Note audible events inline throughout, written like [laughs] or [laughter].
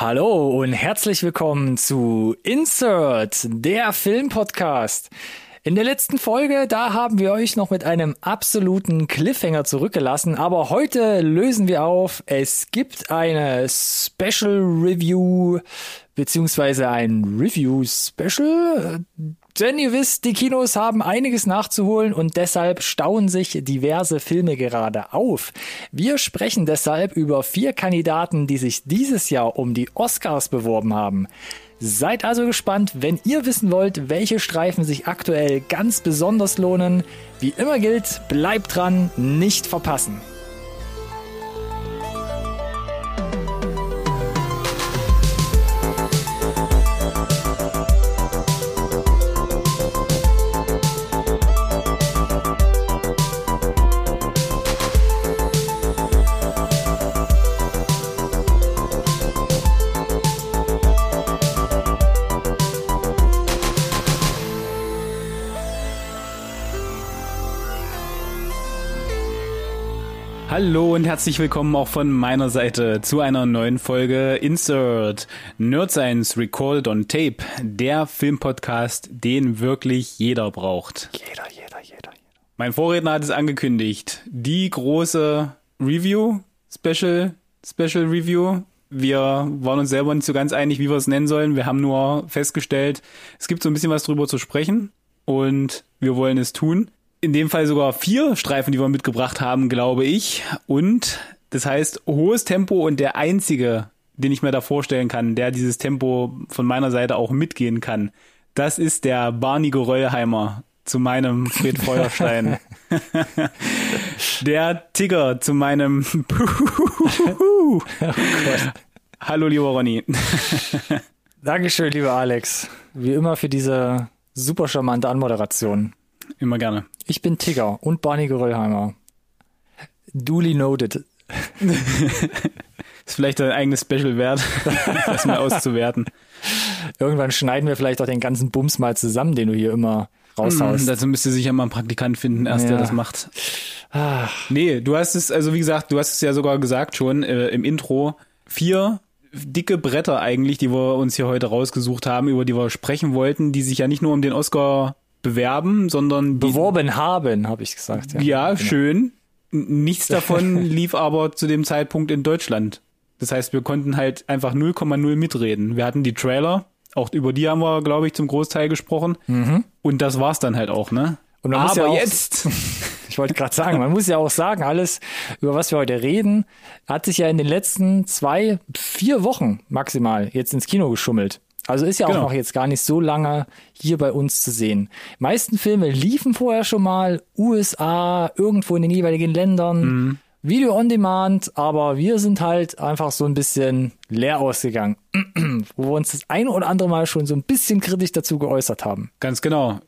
Hallo und herzlich willkommen zu Insert, der Filmpodcast. In der letzten Folge, da haben wir euch noch mit einem absoluten Cliffhanger zurückgelassen, aber heute lösen wir auf. Es gibt eine Special Review beziehungsweise ein Review Special. Denn ihr wisst, die Kinos haben einiges nachzuholen und deshalb stauen sich diverse Filme gerade auf. Wir sprechen deshalb über vier Kandidaten, die sich dieses Jahr um die Oscars beworben haben. Seid also gespannt, wenn ihr wissen wollt, welche Streifen sich aktuell ganz besonders lohnen. Wie immer gilt, bleibt dran, nicht verpassen. Hallo und herzlich willkommen auch von meiner Seite zu einer neuen Folge Insert Nerd Science Recorded on Tape, der Filmpodcast, den wirklich jeder braucht. Jeder, jeder, jeder, jeder. Mein Vorredner hat es angekündigt. Die große Review, Special, Special Review. Wir waren uns selber nicht so ganz einig, wie wir es nennen sollen. Wir haben nur festgestellt, es gibt so ein bisschen was drüber zu sprechen und wir wollen es tun in dem Fall sogar vier Streifen, die wir mitgebracht haben, glaube ich. Und das heißt, hohes Tempo und der einzige, den ich mir da vorstellen kann, der dieses Tempo von meiner Seite auch mitgehen kann, das ist der Barney Geröllheimer zu meinem Fred [laughs] Feuerstein. der Tigger zu meinem [laughs] oh Hallo, lieber Ronny. Dankeschön, lieber Alex. Wie immer für diese super charmante Anmoderation. Immer gerne. Ich bin Tigger und Barney Geröllheimer. Duly noted. [laughs] ist vielleicht ein eigenes Special wert, [laughs] das mal auszuwerten. Irgendwann schneiden wir vielleicht auch den ganzen Bums mal zusammen, den du hier immer raushaust. Mm, dazu müsste sich ja mal ein Praktikant finden, erst ja. der das macht. Ach. Nee, du hast es, also wie gesagt, du hast es ja sogar gesagt schon äh, im Intro. Vier dicke Bretter eigentlich, die wir uns hier heute rausgesucht haben, über die wir sprechen wollten, die sich ja nicht nur um den Oscar bewerben, sondern beworben haben, habe ich gesagt. Ja, ja genau. schön. Nichts [laughs] davon lief aber zu dem Zeitpunkt in Deutschland. Das heißt, wir konnten halt einfach 0,0 mitreden. Wir hatten die Trailer, auch über die haben wir, glaube ich, zum Großteil gesprochen. Mhm. Und das war's dann halt auch, ne? Und man aber muss ja auch, jetzt. [laughs] ich wollte gerade sagen, man muss ja auch sagen, alles, über was wir heute reden, hat sich ja in den letzten zwei, vier Wochen maximal jetzt ins Kino geschummelt. Also ist ja auch genau. noch jetzt gar nicht so lange hier bei uns zu sehen. Die meisten Filme liefen vorher schon mal, USA, irgendwo in den jeweiligen Ländern, mhm. Video on Demand, aber wir sind halt einfach so ein bisschen leer ausgegangen, [clears throat] wo wir uns das ein oder andere Mal schon so ein bisschen kritisch dazu geäußert haben. Ganz genau.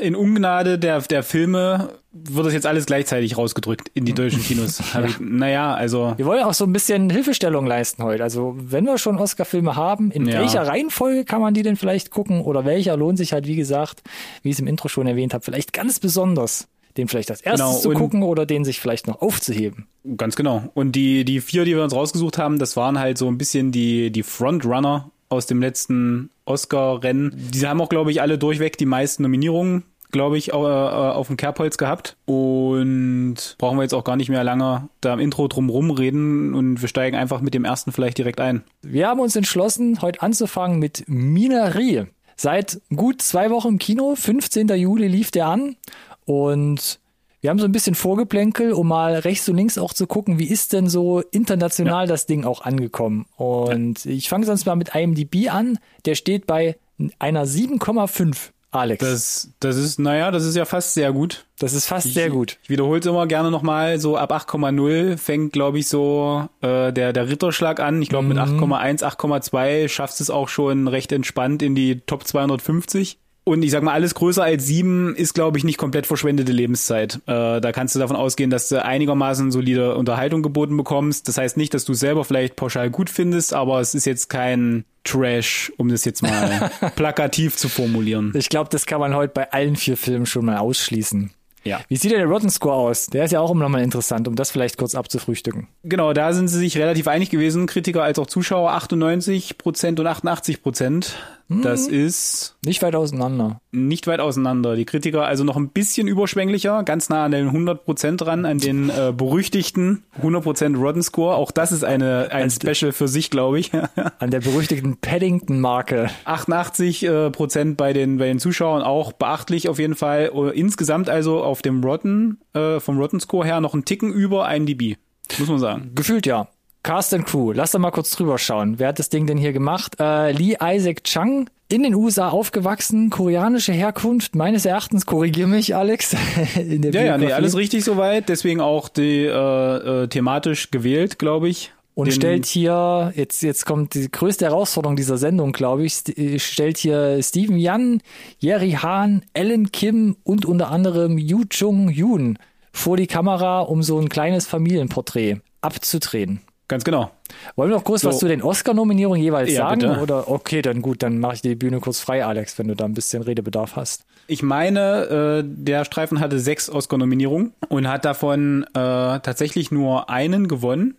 In Ungnade der, der Filme wird das jetzt alles gleichzeitig rausgedrückt in die deutschen Kinos. [laughs] ja. ich, naja, also. Wir wollen ja auch so ein bisschen Hilfestellung leisten heute. Also, wenn wir schon Oscar-Filme haben, in ja. welcher Reihenfolge kann man die denn vielleicht gucken? Oder welcher lohnt sich halt, wie gesagt, wie ich es im Intro schon erwähnt habe, vielleicht ganz besonders, den vielleicht als erstes genau, zu gucken oder den sich vielleicht noch aufzuheben. Ganz genau. Und die, die vier, die wir uns rausgesucht haben, das waren halt so ein bisschen die, die Frontrunner aus dem letzten Oscar-Rennen. Die haben auch, glaube ich, alle durchweg die meisten Nominierungen, glaube ich, auf dem Kerbholz gehabt. Und brauchen wir jetzt auch gar nicht mehr lange da im Intro drum rumreden und wir steigen einfach mit dem ersten vielleicht direkt ein. Wir haben uns entschlossen, heute anzufangen mit Minari. Seit gut zwei Wochen im Kino, 15. Juli lief der an und wir haben so ein bisschen Vorgeplänkel, um mal rechts und links auch zu gucken, wie ist denn so international ja. das Ding auch angekommen. Und ja. ich fange sonst mal mit IMDb an. Der steht bei einer 7,5. Alex. Das, das ist, naja, das ist ja fast sehr gut. Das ist fast ich, sehr gut. Ich wiederhole es immer gerne nochmal, so ab 8,0 fängt, glaube ich, so äh, der, der Ritterschlag an. Ich glaube, mhm. mit 8,1, 8,2 schaffst es auch schon recht entspannt in die Top 250. Und ich sag mal, alles größer als sieben ist, glaube ich, nicht komplett verschwendete Lebenszeit. Äh, da kannst du davon ausgehen, dass du einigermaßen solide Unterhaltung geboten bekommst. Das heißt nicht, dass du selber vielleicht pauschal gut findest, aber es ist jetzt kein Trash, um das jetzt mal [laughs] plakativ zu formulieren. Ich glaube, das kann man heute bei allen vier Filmen schon mal ausschließen. Ja. Wie sieht denn der Rotten Score aus? Der ist ja auch immer nochmal interessant, um das vielleicht kurz abzufrühstücken. Genau, da sind sie sich relativ einig gewesen, Kritiker als auch Zuschauer, 98 Prozent und 88 Prozent. Das ist Nicht weit auseinander. nicht weit auseinander. Die Kritiker also noch ein bisschen überschwänglicher, ganz nah an den 100 Prozent dran, an den äh, berüchtigten 100 Prozent Rotten Score. Auch das ist eine, ein Special für sich, glaube ich. [laughs] An der berüchtigten Paddington-Marke. 88 äh, Prozent bei den, bei den Zuschauern auch beachtlich auf jeden Fall. Äh, Insgesamt also auf dem Rotten, äh, vom Rotten Score her noch einen Ticken über IMDb. Muss man sagen. Gefühlt ja. Cast and Crew, lass doch mal kurz drüber schauen. Wer hat das Ding denn hier gemacht? Äh, Lee Isaac Chung, in den USA aufgewachsen, koreanische Herkunft, meines Erachtens, korrigier mich, Alex. [laughs] in der Ja, ja, nee, alles richtig soweit. Deswegen auch die äh, äh, thematisch gewählt, glaube ich. Und Den- stellt hier, jetzt, jetzt kommt die größte Herausforderung dieser Sendung, glaube ich, st- äh, stellt hier Steven Yan, Jerry Han, Ellen Kim und unter anderem Yu Chung Yoon vor die Kamera, um so ein kleines Familienporträt abzudrehen. Ganz genau. Wollen wir noch kurz So. was zu den Oscar-Nominierungen jeweils Ja, sagen? bitte. Oder okay, dann gut, dann mache ich die Bühne kurz frei, Alex, wenn du da ein bisschen Redebedarf hast. Ich meine, äh, der Streifen hatte sechs Oscar-Nominierungen und hat davon äh, tatsächlich nur einen gewonnen,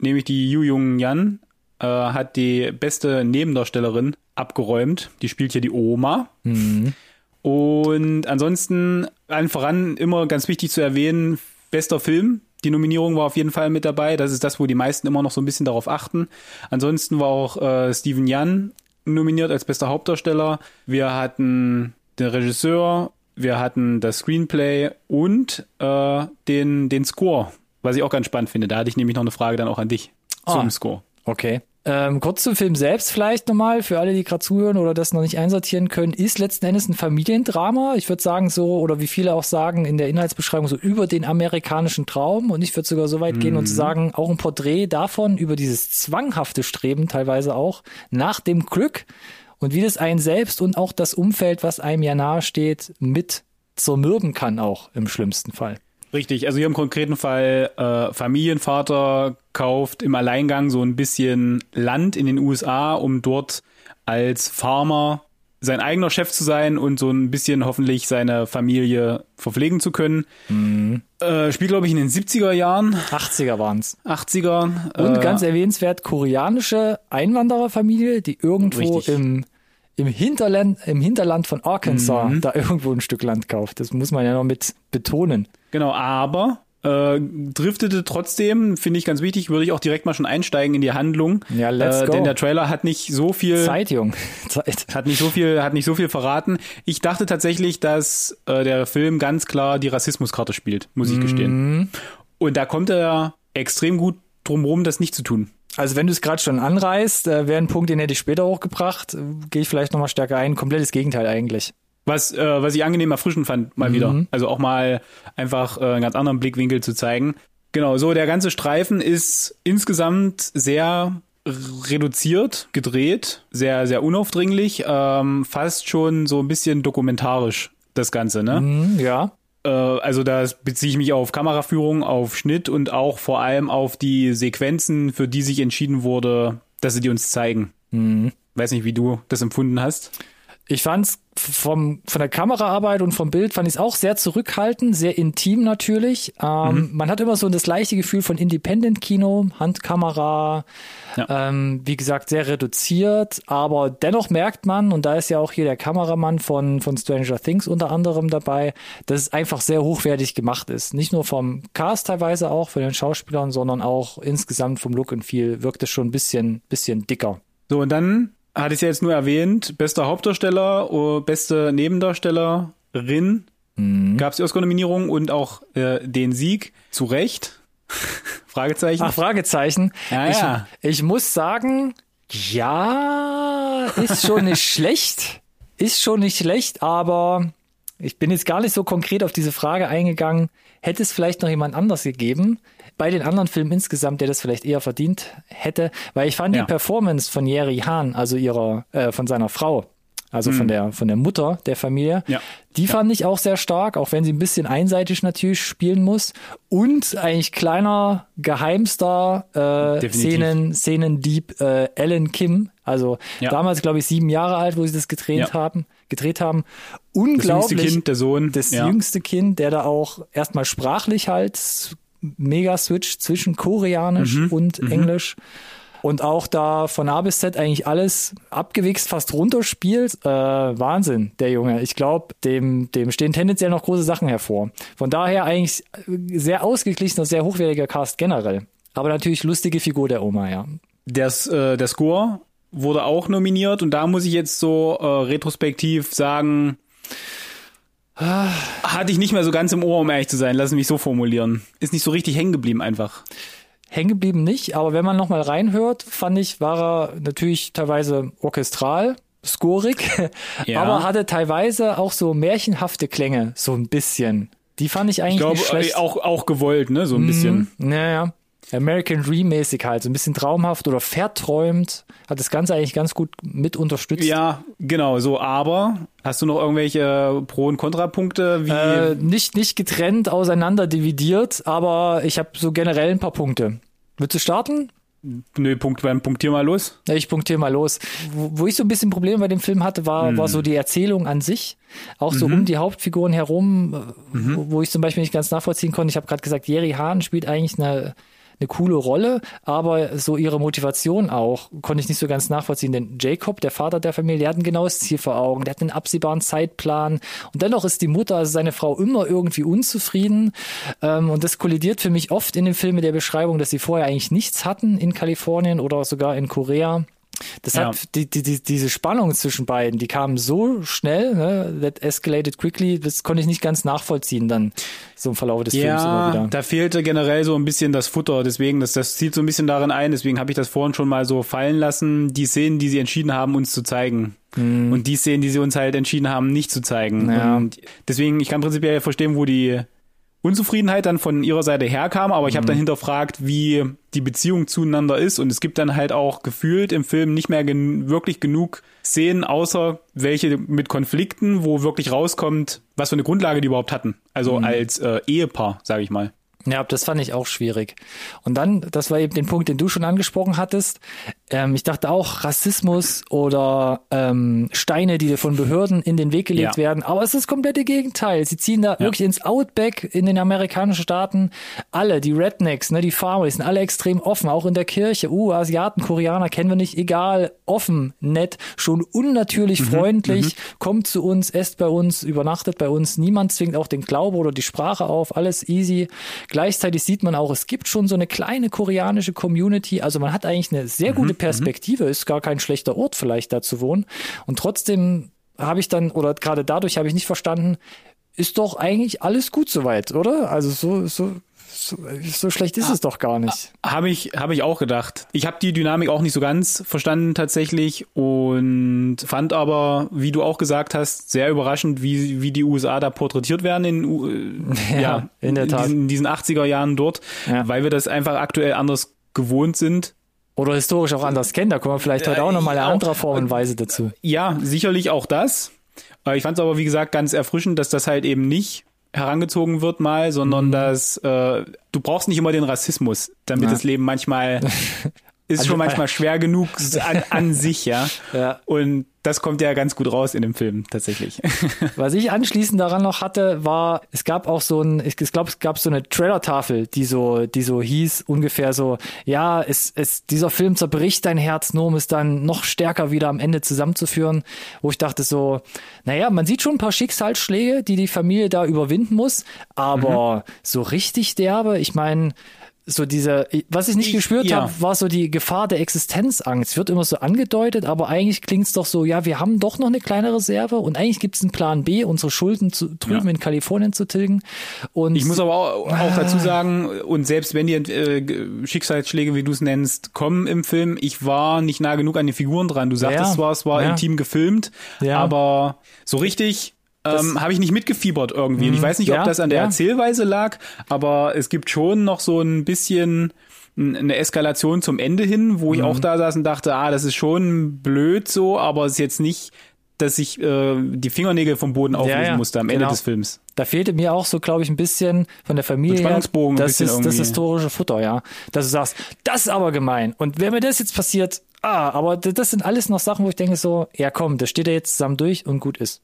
nämlich die Yu Jung Yan äh, hat die beste Nebendarstellerin abgeräumt. Die spielt hier die Oma. Und ansonsten allen voran immer ganz wichtig zu erwähnen, bester Film. Die Nominierung war auf jeden Fall mit dabei. Das ist das, wo die meisten immer noch so ein bisschen darauf achten. Ansonsten war auch äh, Steven Yan nominiert als bester Hauptdarsteller. Wir hatten den Regisseur, wir hatten das Screenplay und äh, den, den Score, was ich auch ganz spannend finde. Da hatte ich nämlich noch eine Frage dann auch an dich Ah. zum Score. Okay. Ähm, kurz zum Film selbst vielleicht nochmal, für alle, die gerade zuhören oder das noch nicht einsortieren können, ist letzten Endes ein Familiendrama. Ich würde sagen so, oder wie viele auch sagen in der Inhaltsbeschreibung, so über den amerikanischen Traum. Und ich würde sogar so weit gehen und zu sagen, auch ein Porträt davon, über dieses zwanghafte Streben teilweise auch, nach dem Glück und wie das einen selbst und auch das Umfeld, was einem ja nahe steht, mit zermürben kann auch im schlimmsten Fall. Richtig, also hier im konkreten Fall äh, Familienvater kauft im Alleingang so ein bisschen Land in den USA, um dort als Farmer sein eigener Chef zu sein und so ein bisschen hoffentlich seine Familie verpflegen zu können. Äh, spielt, glaube ich, in den 70er Jahren, 80er waren's. 80er. Und äh, ganz erwähnenswert, koreanische Einwandererfamilie, die irgendwo Richtig. im, im, Hinterland, im Hinterland von Arkansas Mhm. da irgendwo ein Stück Land kauft. Das muss man ja noch mit betonen. Genau, aber äh, driftete trotzdem, finde ich ganz wichtig, würde ich auch direkt mal schon einsteigen in die Handlung. Ja, let's äh, go. Denn der Trailer hat nicht so viel Zeit, Jung. [laughs] Zeit. hat nicht so viel, hat nicht so viel verraten. Ich dachte tatsächlich, dass äh, der Film ganz klar die Rassismuskarte spielt, muss ich gestehen. Und da kommt er extrem gut drum rum, das nicht zu tun. Also wenn du es gerade schon anreißt, äh, wäre ein Punkt, den hätte ich später hochgebracht. Äh, Gehe ich vielleicht nochmal stärker ein. Komplettes Gegenteil eigentlich. Was, äh, was ich angenehm erfrischend fand, mal wieder. Also auch mal einfach äh, einen ganz anderen Blickwinkel zu zeigen. Genau, so der ganze Streifen ist insgesamt sehr reduziert, gedreht, sehr, sehr unaufdringlich, ähm, fast schon so ein bisschen dokumentarisch, das Ganze, ne? Hm, ja. Äh, also da beziehe ich mich auf Kameraführung, auf Schnitt und auch vor allem auf die Sequenzen, für die sich entschieden wurde, dass sie die uns zeigen. Weiß nicht, wie du das empfunden hast. Ich fand's vom, von der Kameraarbeit und vom Bild fand ich es auch sehr zurückhaltend, sehr intim natürlich. Ähm, Man hat immer so das gleiche Gefühl von Independent-Kino, Handkamera, Ja. ähm, wie gesagt, sehr reduziert, aber dennoch merkt man, und da ist ja auch hier der Kameramann von, von Stranger Things unter anderem dabei, dass es einfach sehr hochwertig gemacht ist. Nicht nur vom Cast teilweise auch, von den Schauspielern, sondern auch insgesamt vom Look und Feel wirkt es schon ein bisschen, bisschen dicker. So, und dann hatte ich ja jetzt nur erwähnt, bester Hauptdarsteller, oh, beste Nebendarstellerin. Gab es die Oscar-Nominierung und auch äh, den Sieg. Zu Recht. [laughs] Fragezeichen. Ach, Fragezeichen. Ja, ich, ja. ich muss sagen, ja, ist schon nicht [laughs] schlecht. Ist schon nicht schlecht, aber ich bin jetzt gar nicht so konkret auf diese Frage eingegangen. Hätte es vielleicht noch jemand anders gegeben? Bei den anderen Filmen insgesamt, der das vielleicht eher verdient hätte, weil ich fand Ja. die Performance von Jerry Hahn, also ihrer, äh, von seiner Frau, also von der, von der Mutter der Familie, Mhm. Ja. die fand ich auch sehr stark, auch wenn sie ein bisschen einseitig natürlich spielen muss. Und eigentlich kleiner Geheimstar, äh, Definitiv. Szenen, Szenendieb äh, Ellen Kim. Also Ja. damals, glaube ich, sieben Jahre alt, wo sie das gedreht haben. Gedreht haben. Unglaublich. Das jüngste Kind, der Sohn. Das ja. jüngste Kind, der da auch erstmal sprachlich halt mega Switch zwischen Koreanisch Mhm, und Englisch. Und auch da von A bis Z eigentlich alles abgewichst, fast runterspielt. Äh, Wahnsinn, der Junge. Ich glaube, dem, dem stehen tendenziell noch große Sachen hervor. Von daher eigentlich sehr ausgeglichener, sehr hochwertiger Cast generell. Aber natürlich lustige Figur der Oma, ja. Der, äh, der Score wurde auch nominiert und da muss ich jetzt so äh, retrospektiv sagen, hatte ich nicht mehr so ganz im Ohr, um ehrlich zu sein. Lass mich so formulieren. Ist nicht so richtig hängen geblieben einfach. Hängen geblieben nicht, aber wenn man nochmal reinhört, fand ich, war er natürlich teilweise orchestral, scorig, [laughs] Ja. aber hatte teilweise auch so märchenhafte Klänge, so ein bisschen. Die fand ich eigentlich Ich glaube, nicht schlecht. äh, auch, auch gewollt, ne, so ein bisschen. Naja. American Dream mäßig halt, so ein bisschen traumhaft oder verträumt, hat das Ganze eigentlich ganz gut mit unterstützt. Ja, genau, so, aber hast du noch irgendwelche Pro- und Kontrapunkte, wie, Äh, nicht, nicht getrennt, auseinander dividiert, aber ich habe so generell ein paar Punkte. Willst du starten? nö, Punkt, beim Punktier mal los. Ja, ich punktiere mal los. Wo, wo ich so ein bisschen Probleme bei dem Film hatte, war, war so die Erzählung an sich. Auch so um die Hauptfiguren herum, äh, wo, wo ich zum Beispiel nicht ganz nachvollziehen konnte. Ich habe gerade gesagt, Jerry Hahn spielt eigentlich eine, eine coole Rolle, aber so ihre Motivation auch konnte ich nicht so ganz nachvollziehen. Denn Jacob, der Vater der Familie, der hat ein genaues Ziel vor Augen, der hat einen absehbaren Zeitplan und dennoch ist die Mutter, also seine Frau, immer irgendwie unzufrieden. Ähm, und das kollidiert für mich oft in dem Film mit der Beschreibung, dass sie vorher eigentlich nichts hatten in Kalifornien oder sogar in Korea. Das Ja. hat die, die, die, diese Spannung zwischen beiden, die kam so schnell, ne, that escalated quickly, das konnte ich nicht ganz nachvollziehen dann so im Verlauf des Films immer Ja, wieder. da fehlte generell so ein bisschen das Futter, deswegen, das, das zielt so ein bisschen darin ein, deswegen habe ich das vorhin schon mal so fallen lassen, die Szenen, die sie entschieden haben, uns zu zeigen. Und die Szenen, die sie uns halt entschieden haben, nicht zu zeigen. Mhm. Ja. Und deswegen, ich kann prinzipiell verstehen, wo die Unzufriedenheit dann von ihrer Seite herkam, aber ich Mhm. habe dann hinterfragt, wie die Beziehung zueinander ist und es gibt dann halt auch gefühlt im Film nicht mehr gen wirklich genug Szenen, außer welche mit Konflikten, wo wirklich rauskommt, was für eine Grundlage die überhaupt hatten. Also Mhm. als äh, Ehepaar, sage ich mal. Ja, das fand ich auch schwierig. Und dann, das war eben den Punkt, den du schon angesprochen hattest. Ähm, ich dachte auch Rassismus oder ähm, Steine, die von Behörden in den Weg gelegt Ja. werden. Aber es ist das komplette Gegenteil. Sie ziehen da wirklich ins Outback in den amerikanischen Staaten. Alle, die Rednecks, ne, die Farmer, die sind alle extrem offen, auch in der Kirche. Uh, Asiaten, Koreaner kennen wir nicht, egal, offen, nett, schon unnatürlich freundlich, kommt zu uns, esst bei uns, übernachtet bei uns. Niemand zwingt auch den Glaube oder die Sprache auf, alles easy. Gleichzeitig sieht man auch, es gibt schon so eine kleine koreanische Community. Also man hat eigentlich eine sehr gute Perspektive, ist gar kein schlechter Ort vielleicht da zu wohnen. Und trotzdem habe ich dann, oder gerade dadurch habe ich nicht verstanden, ist doch eigentlich alles gut soweit, oder? Also so, so, so, so schlecht ist es doch gar nicht. Habe ich, habe ich auch gedacht. Ich habe die Dynamik auch nicht so ganz verstanden tatsächlich und fand aber, wie du auch gesagt hast, sehr überraschend, wie, wie die USA da porträtiert werden in, äh, [laughs] ja, in der Tat. diesen, in diesen 80er Jahren dort, Ja. weil wir das einfach aktuell anders gewohnt sind. Oder historisch auch anders kennen. Da kommen wir vielleicht heute auch nochmal eine andere Form und Weise dazu. Ja, sicherlich auch das. Äh, Ich fand es aber, wie gesagt, ganz erfrischend, dass das halt eben nicht herangezogen wird mal, sondern Mhm. dass äh, du brauchst nicht immer den Rassismus, damit Ja. das Leben manchmal [laughs] ist schon manchmal schwer genug [laughs] an, an sich, ja. Ja. Und das kommt ja ganz gut raus in dem Film tatsächlich. [laughs] Was ich anschließend daran noch hatte, war, es gab auch so ein, ich glaube, es gab so eine Trailer-Tafel, die so, die so hieß, ungefähr so, ja, es, es, dieser Film zerbricht dein Herz, nur um es dann noch stärker wieder am Ende zusammenzuführen, wo ich dachte so, naja, man sieht schon ein paar Schicksalsschläge, die die Familie da überwinden muss, aber so richtig derbe, ich meine, so diese, was ich nicht Ich- gespürt ja. habe, war so die Gefahr der Existenzangst. Wird immer so angedeutet, aber eigentlich klingt's doch so, ja, wir haben doch noch eine kleine Reserve und eigentlich gibt's einen Plan B, unsere Schulden zu, drüben Ja. in Kalifornien zu tilgen. Und Ich muss aber auch, auch dazu sagen, und selbst wenn die äh, Schicksalsschläge, wie du es nennst, kommen im Film, ich war nicht nah genug an die Figuren dran. Du sagtest Ja. zwar, es war intim gefilmt, aber so richtig ähm, habe ich nicht mitgefiebert irgendwie. Und ich weiß nicht, Ja, ob das an der ja. Erzählweise lag, aber es gibt schon noch so ein bisschen eine Eskalation zum Ende hin, wo ich Mhm. auch da saß und dachte, ah, das ist schon blöd so, aber es ist jetzt nicht, dass ich äh, die Fingernägel vom Boden auflösen ja, musste am Ende genau. des Films. da fehlte mir auch so, glaube ich, ein bisschen von der Familie So her, Spannungsbogen ein das ist das irgendwie. historische Futter, ja. Dass du sagst, das ist aber gemein. Und wenn mir das jetzt passiert, ah, aber das sind alles noch Sachen, wo ich denke so, ja komm, das steht ja jetzt zusammen durch und gut ist.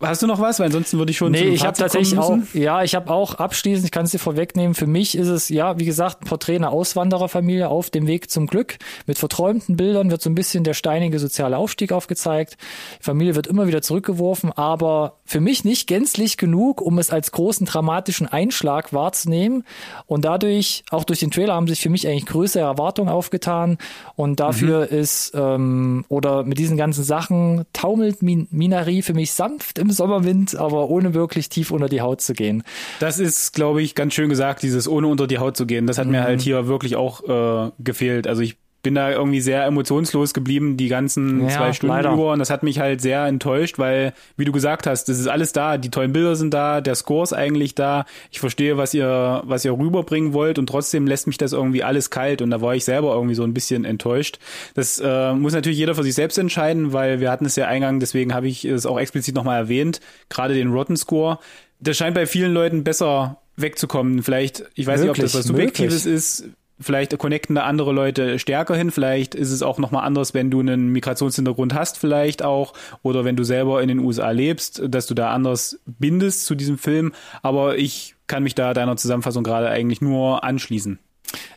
Hast du noch was? Weil ansonsten würde ich schon Nee, ich habe tatsächlich auch, ja, ich habe auch abschließend, ich kann es dir vorwegnehmen, für mich ist es, ja, wie gesagt, ein Porträt einer Auswandererfamilie auf dem Weg zum Glück. Mit verträumten Bildern wird so ein bisschen der steinige soziale Aufstieg aufgezeigt. Die Familie wird immer wieder zurückgeworfen, aber für mich nicht gänzlich genug, um es als großen dramatischen Einschlag wahrzunehmen. Und dadurch, auch durch den Trailer, haben sich für mich eigentlich größere Erwartungen aufgetan. Und dafür mhm. Ist, ähm, oder mit diesen ganzen Sachen taumelt Min Minari für mich sanft im Sommerwind, aber ohne wirklich tief unter die Haut zu gehen. Das ist, glaube ich, ganz schön gesagt, dieses ohne unter die Haut zu gehen. Das hat mhm. mir halt hier wirklich auch äh, gefehlt. Also ich bin da irgendwie sehr emotionslos geblieben die ganzen ja, zwei Stunden leider. über und das hat mich halt sehr enttäuscht, weil, wie du gesagt hast, das ist alles da, die tollen Bilder sind da, der Score ist eigentlich da, ich verstehe, was ihr, was ihr rüberbringen wollt und trotzdem lässt mich das irgendwie alles kalt und da war ich selber irgendwie so ein bisschen enttäuscht. Das äh, muss natürlich jeder für sich selbst entscheiden, weil wir hatten es ja eingang, deswegen habe ich es auch explizit nochmal erwähnt, gerade den Rotten Score. Das scheint bei vielen Leuten besser wegzukommen. Vielleicht, ich weiß möglich, nicht, ob das was Subjektives möglich. ist vielleicht connecten da andere Leute stärker hin. Vielleicht ist es auch nochmal anders, wenn du einen Migrationshintergrund hast, vielleicht auch. Oder wenn du selber in den USA lebst, dass du da anders bindest zu diesem Film. Aber ich kann mich da deiner Zusammenfassung gerade eigentlich nur anschließen.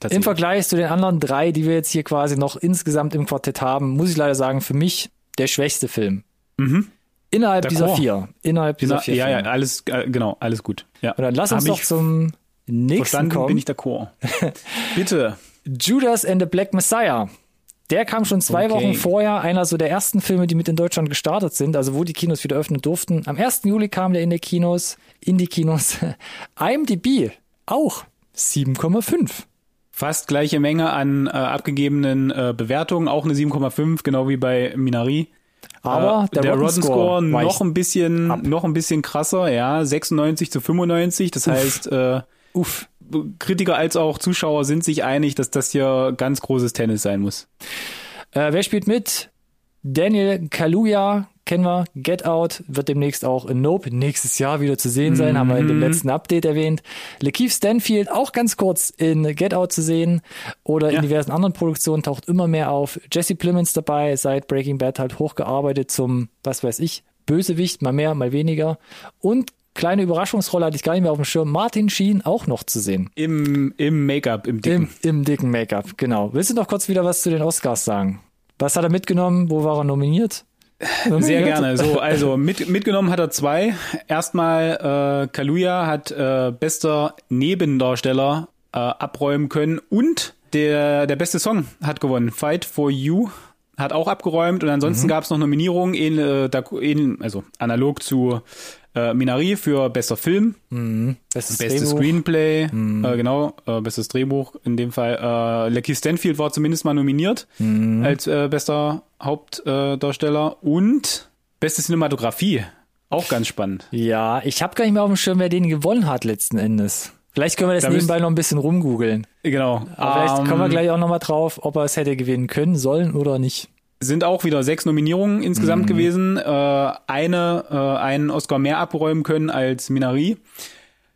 Im Vergleich zu den anderen drei, die wir jetzt hier quasi noch insgesamt im Quartett haben, muss ich leider sagen, für mich der schwächste Film. Mhm. Innerhalb dieser vier. Innerhalb dieser vier. Ja, Filme. ja, alles, äh, genau, alles gut. Ja. Und dann lass uns doch zum nächsten Verstanden kommen. bin ich d'accord. [laughs] Bitte. Judas and the Black Messiah. Der kam schon zwei okay. Wochen vorher, einer so der ersten Filme, die mit in Deutschland gestartet sind, also wo die Kinos wieder öffnen durften. Am 1. Juli kam der in die Kinos, in die Kinos. [laughs] IMDb auch 7,5. Fast gleiche Menge an äh, abgegebenen äh, Bewertungen, auch eine 7,5, genau wie bei Minari. Aber äh, der, der Rotten Score, noch ein bisschen, ab. noch ein bisschen krasser, ja, 96 zu 95. Das heißt, äh, Uff. Kritiker als auch Zuschauer sind sich einig, dass das hier ganz großes Tennis sein muss. Äh, wer spielt mit? Daniel Kaluuya kennen wir. Get Out wird demnächst auch in Nope nächstes Jahr wieder zu sehen sein, mhm. haben wir in dem mhm. letzten Update erwähnt. Lakeith Stanfield auch ganz kurz in Get Out zu sehen oder ja. in diversen anderen Produktionen taucht immer mehr auf. Jesse Plemons dabei, seit Breaking Bad halt hochgearbeitet zum, was weiß ich, Bösewicht, mal mehr, mal weniger. Und kleine Überraschungsrolle hatte ich gar nicht mehr auf dem Schirm. Martin Sheen auch noch zu sehen. Im, im Make-up, im dicken. Im, Im dicken Make-up, genau. Willst du noch kurz wieder was zu den Oscars sagen? Was hat er mitgenommen? Wo war er nominiert? Sehr gerne. So, also mit, mitgenommen hat er zwei. Erstmal äh, Kaluja hat äh, bester Nebendarsteller äh, abräumen können und der der beste Song hat gewonnen. Fight for You hat auch abgeräumt und ansonsten mhm. gab es noch Nominierungen, in, äh, also analog zu äh, Minari für bester Film, mhm. bestes, bestes Screenplay, mhm. äh, genau, äh, bestes Drehbuch in dem Fall. Äh, Lecky Stanfield war zumindest mal nominiert mhm. als äh, bester Hauptdarsteller und beste Cinematografie. Auch ganz spannend. Ja, ich habe gar nicht mehr auf dem Schirm, wer den gewonnen hat letzten Endes. Vielleicht können wir das da nebenbei noch ein bisschen rumgoogeln. Genau. Aber vielleicht um, kommen wir ähm, gleich auch nochmal drauf, ob er es hätte gewinnen können, sollen oder nicht sind auch wieder sechs Nominierungen insgesamt mhm. gewesen. Äh, eine, äh, einen Oscar mehr abräumen können als Minari.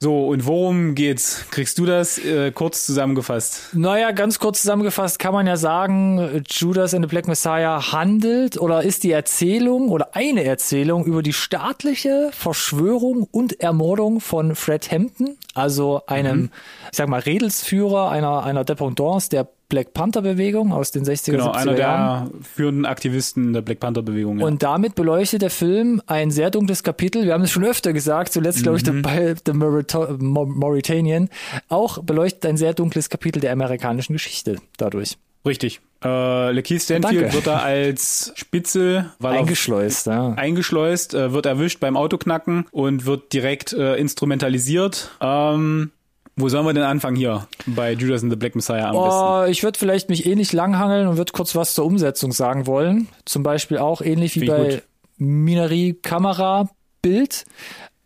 So, und worum geht's? Kriegst du das äh, kurz zusammengefasst? Naja, ganz kurz zusammengefasst kann man ja sagen, Judas and the Black Messiah handelt oder ist die Erzählung oder eine Erzählung über die staatliche Verschwörung und Ermordung von Fred Hampton, also einem, mhm. ich sag mal, Redelsführer einer, einer Dependance der Black Panther Bewegung aus den 60er, genau, 70er einer Jahren. der führenden Aktivisten der Black Panther Bewegung. Ja. Und damit beleuchtet der Film ein sehr dunkles Kapitel. Wir haben es schon öfter gesagt, zuletzt mhm. glaube ich bei The Mauritanian. Auch beleuchtet ein sehr dunkles Kapitel der amerikanischen Geschichte dadurch. Richtig. Äh, Lakeith Stanfield Danke. wird da als Spitze eingeschleust, auf, ja. eingeschleust, äh, wird erwischt beim Autoknacken und wird direkt äh, instrumentalisiert. Ähm, wo sollen wir denn anfangen hier bei Judas and the Black Messiah am oh, besten? Ich würde vielleicht mich ähnlich eh langhangeln und würde kurz was zur Umsetzung sagen wollen. Zum Beispiel auch ähnlich wie bei Minari Kamera Bild.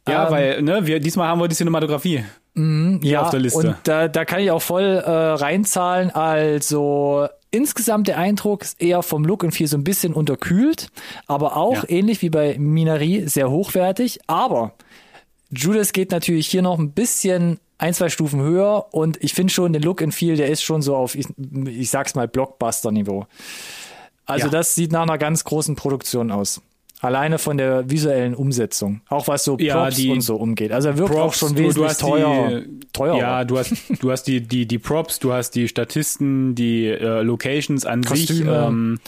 Ja, ähm, weil ne, wir diesmal haben wir die Cinematografie. Mm, ja, auf der Liste. Und da, da kann ich auch voll äh, reinzahlen. Also insgesamt der Eindruck ist eher vom Look und viel so ein bisschen unterkühlt, aber auch ja. ähnlich wie bei Minari sehr hochwertig. Aber Judas geht natürlich hier noch ein bisschen ein, zwei Stufen höher und ich finde schon den Look and Feel, der ist schon so auf, ich, ich sag's mal, Blockbuster-Niveau. Also Ja. das sieht nach einer ganz großen Produktion aus. Alleine von der visuellen Umsetzung. Auch was so Props Ja, die und so umgeht. Also er wirkt auch Props, schon du- du wesentlich hast teuer. die- teuer. Ja, du hast, du hast die, die, die Props, du hast die Statisten, die äh, Locations an sich, Kostüme. ähm,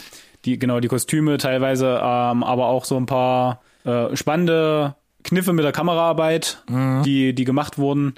die, genau, die Kostüme teilweise, ähm, aber auch so ein paar äh, spannende Kniffe mit der Kameraarbeit, Mhm. die, die gemacht wurden.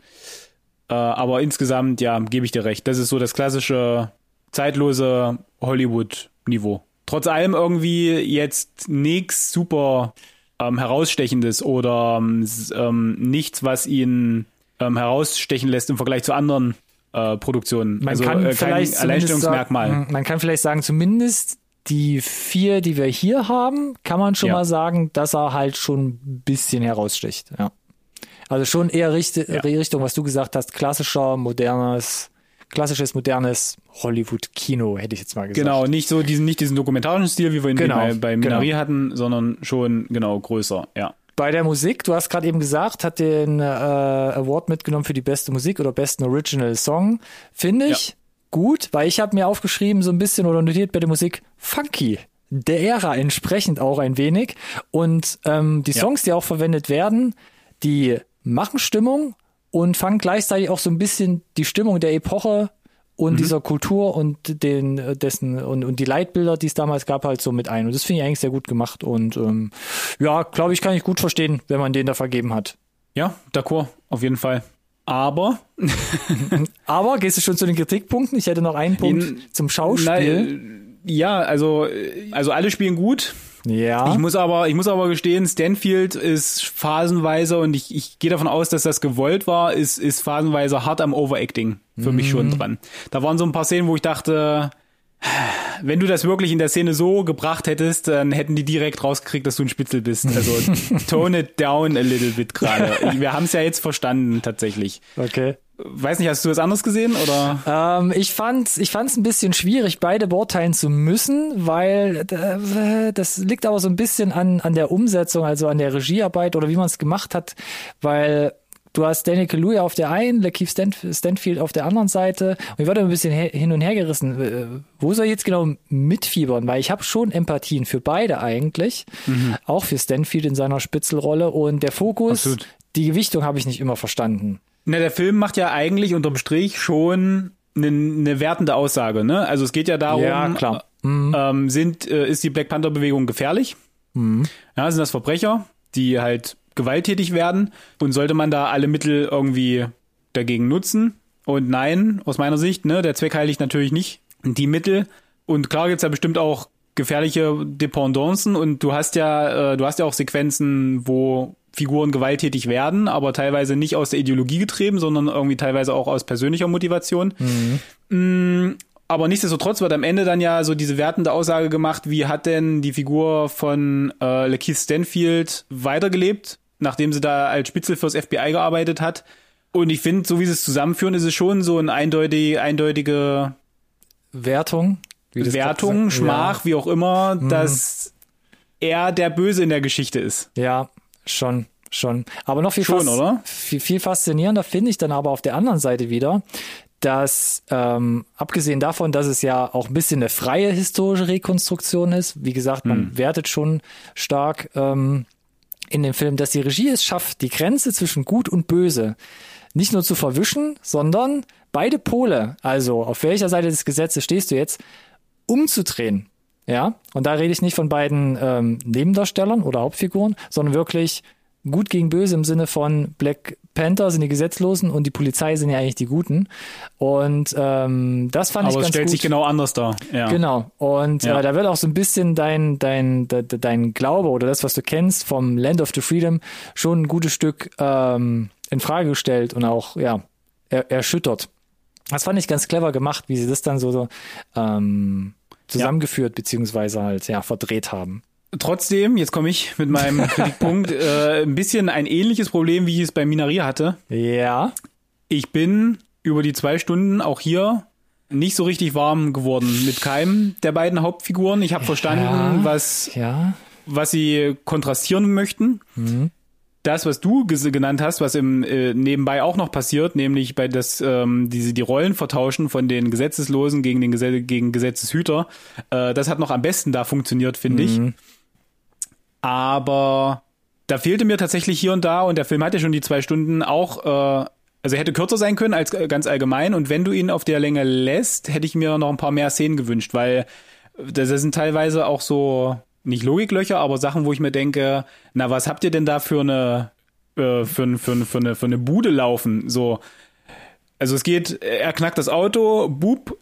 Äh, aber insgesamt, ja, gebe ich dir recht. Das ist so das klassische, zeitlose Hollywood-Niveau. Trotz allem irgendwie jetzt nichts super ähm, herausstechendes oder ähm, ähm, nichts, was ihn ähm, herausstechen lässt im Vergleich zu anderen äh, Produktionen. Man also kann äh, vielleicht Alleinstellungsmerkmal. Sagen, man kann vielleicht sagen, zumindest die vier, die wir hier haben, kann man schon Ja. mal sagen, dass er halt schon ein bisschen heraussticht. Ja. Also schon eher Richt Richtung, was du gesagt hast, klassischer, modernes, klassisches, modernes Hollywood-Kino, hätte ich jetzt mal gesagt. Genau, nicht so diesen, nicht diesen dokumentarischen Stil, wie wir ihn Genau, bei, bei Minari genau. hatten, sondern schon genau größer, ja. Bei der Musik, du hast gerade eben gesagt, hat den äh, Award mitgenommen für die beste Musik oder besten Original Song. Finde ich gut, weil ich habe mir aufgeschrieben, so ein bisschen oder notiert bei der Musik, funky. Der Ära entsprechend auch ein wenig. Und ähm, die Ja. Songs, die auch verwendet werden, die machen Stimmung und fangen gleichzeitig auch so ein bisschen die Stimmung der Epoche und dieser Kultur und den äh, dessen und, und die Leitbilder, die es damals gab, halt so mit ein. Und das finde ich eigentlich sehr gut gemacht. Und ähm, ja, glaube ich, kann ich gut verstehen, wenn man den da vergeben hat. Ja, d'accord, auf jeden Fall. Aber [laughs] Aber gehst du schon zu den Kritikpunkten? Ich hätte noch einen Punkt In- zum Schauspiel. Nein, äh, ja, also, äh, also alle spielen gut. Ja. Ich muss aber, ich muss aber gestehen, Stanfield ist phasenweise und ich, ich gehe davon aus, dass das gewollt war, ist, ist phasenweise hart am Overacting für mich Mhm. schon dran. Da waren so ein paar Szenen, wo ich dachte, wenn du das wirklich in der Szene so gebracht hättest, dann hätten die direkt rausgekriegt, dass du ein Spitzel bist. Also [laughs] tone it down a little bit gerade. [laughs] Wir haben es ja jetzt verstanden tatsächlich. okay. Weiß nicht, hast du das anders gesehen oder? Ähm, ich fand's, ich fand's ein bisschen schwierig, beide beurteilen zu müssen, weil äh, das liegt aber so ein bisschen an, an der Umsetzung, also an der Regiearbeit oder wie man es gemacht hat, weil du hast Danny Kaluuya auf der einen, Lakeith Stan Stanfield auf der anderen Seite und ich war da ein bisschen he- hin und her gerissen. Äh, Wo soll ich jetzt genau mitfiebern? Weil ich habe schon Empathien für beide eigentlich, auch für Stanfield in seiner Spitzelrolle und der Fokus, Absolut. die Gewichtung habe ich nicht immer verstanden. Na, der Film macht ja eigentlich unterm Strich schon eine, eine wertende Aussage, ne? Also es geht ja darum, Ja, klar. ähm, sind, äh, ist die Black Panther Bewegung gefährlich? Ja, sind das Verbrecher, die halt gewalttätig werden? Und sollte man da alle Mittel irgendwie dagegen nutzen? Und nein, aus meiner Sicht, ne, der Zweck heiligt natürlich nicht die Mittel. Und klar gibt's ja bestimmt auch gefährliche Dependancen und du hast ja, äh, du hast ja auch Sequenzen, wo Figuren gewalttätig werden, aber teilweise nicht aus der Ideologie getrieben, sondern irgendwie teilweise auch aus persönlicher Motivation. Mm, aber nichtsdestotrotz wird am Ende dann ja so diese wertende Aussage gemacht, wie hat denn die Figur von äh, Lakeith Stanfield weitergelebt, nachdem sie da als Spitzel fürs FBI gearbeitet hat. Und ich finde, so wie sie es zusammenführen, ist es schon so eine eindeutig, eindeutige Wertung. Wertung, Schmach, wie auch immer, dass er der Böse in der Geschichte ist. Ja, ja, schon, schon. Aber noch viel, Schon, oder? viel, viel faszinierender finde ich dann aber auf der anderen Seite wieder, dass ähm, abgesehen davon, dass es ja auch ein bisschen eine freie historische Rekonstruktion ist, wie gesagt, man Hm. wertet schon stark ähm, in dem Film, dass die Regie es schafft, die Grenze zwischen Gut und Böse nicht nur zu verwischen, sondern beide Pole, also auf welcher Seite des Gesetzes stehst du jetzt, umzudrehen. Ja, und da rede ich nicht von beiden ähm, Nebendarstellern oder Hauptfiguren, sondern wirklich gut gegen böse im Sinne von Black Panther sind die Gesetzlosen und die Polizei sind ja eigentlich die Guten. Und ähm, das fand ich Aber es ganz stellt gut. sich genau anders dar. Ja. Genau. Und Ja. äh, da wird auch so ein bisschen dein, dein, de, de, dein Glaube oder das, was du kennst vom Land of the Freedom, schon ein gutes Stück ähm, in Frage gestellt und auch, ja, er, erschüttert. Das fand ich ganz clever gemacht, wie sie das dann so, so ähm, zusammengeführt beziehungsweise halt, ja, verdreht haben. Trotzdem, jetzt komme ich mit meinem [laughs] Kritikpunkt, äh, ein bisschen ein ähnliches Problem, wie ich es bei Minari hatte. Ja. Ich bin über die zwei Stunden auch hier nicht so richtig warm geworden mit keinem der beiden Hauptfiguren. Ich habe verstanden, Ja. was, Ja. was sie kontrastieren möchten. Das, was du genannt hast, was im äh, nebenbei auch noch passiert, nämlich bei das ähm, diese die Rollen vertauschen von den Gesetzeslosen gegen den Gesetz gegen Gesetzeshüter, äh, das hat noch am besten da funktioniert, finde mhm. ich. Aber da fehlte mir tatsächlich hier und da und der Film hatte schon die zwei Stunden auch. Äh, also er hätte kürzer sein können als äh, ganz allgemein und wenn du ihn auf der Länge lässt, hätte ich mir noch ein paar mehr Szenen gewünscht, weil das sind teilweise auch so nicht Logiklöcher, aber Sachen, wo ich mir denke, na, was habt ihr denn da für eine, äh, für, für, für, eine, für eine Bude laufen? So, also es geht, er knackt das Auto, Bub,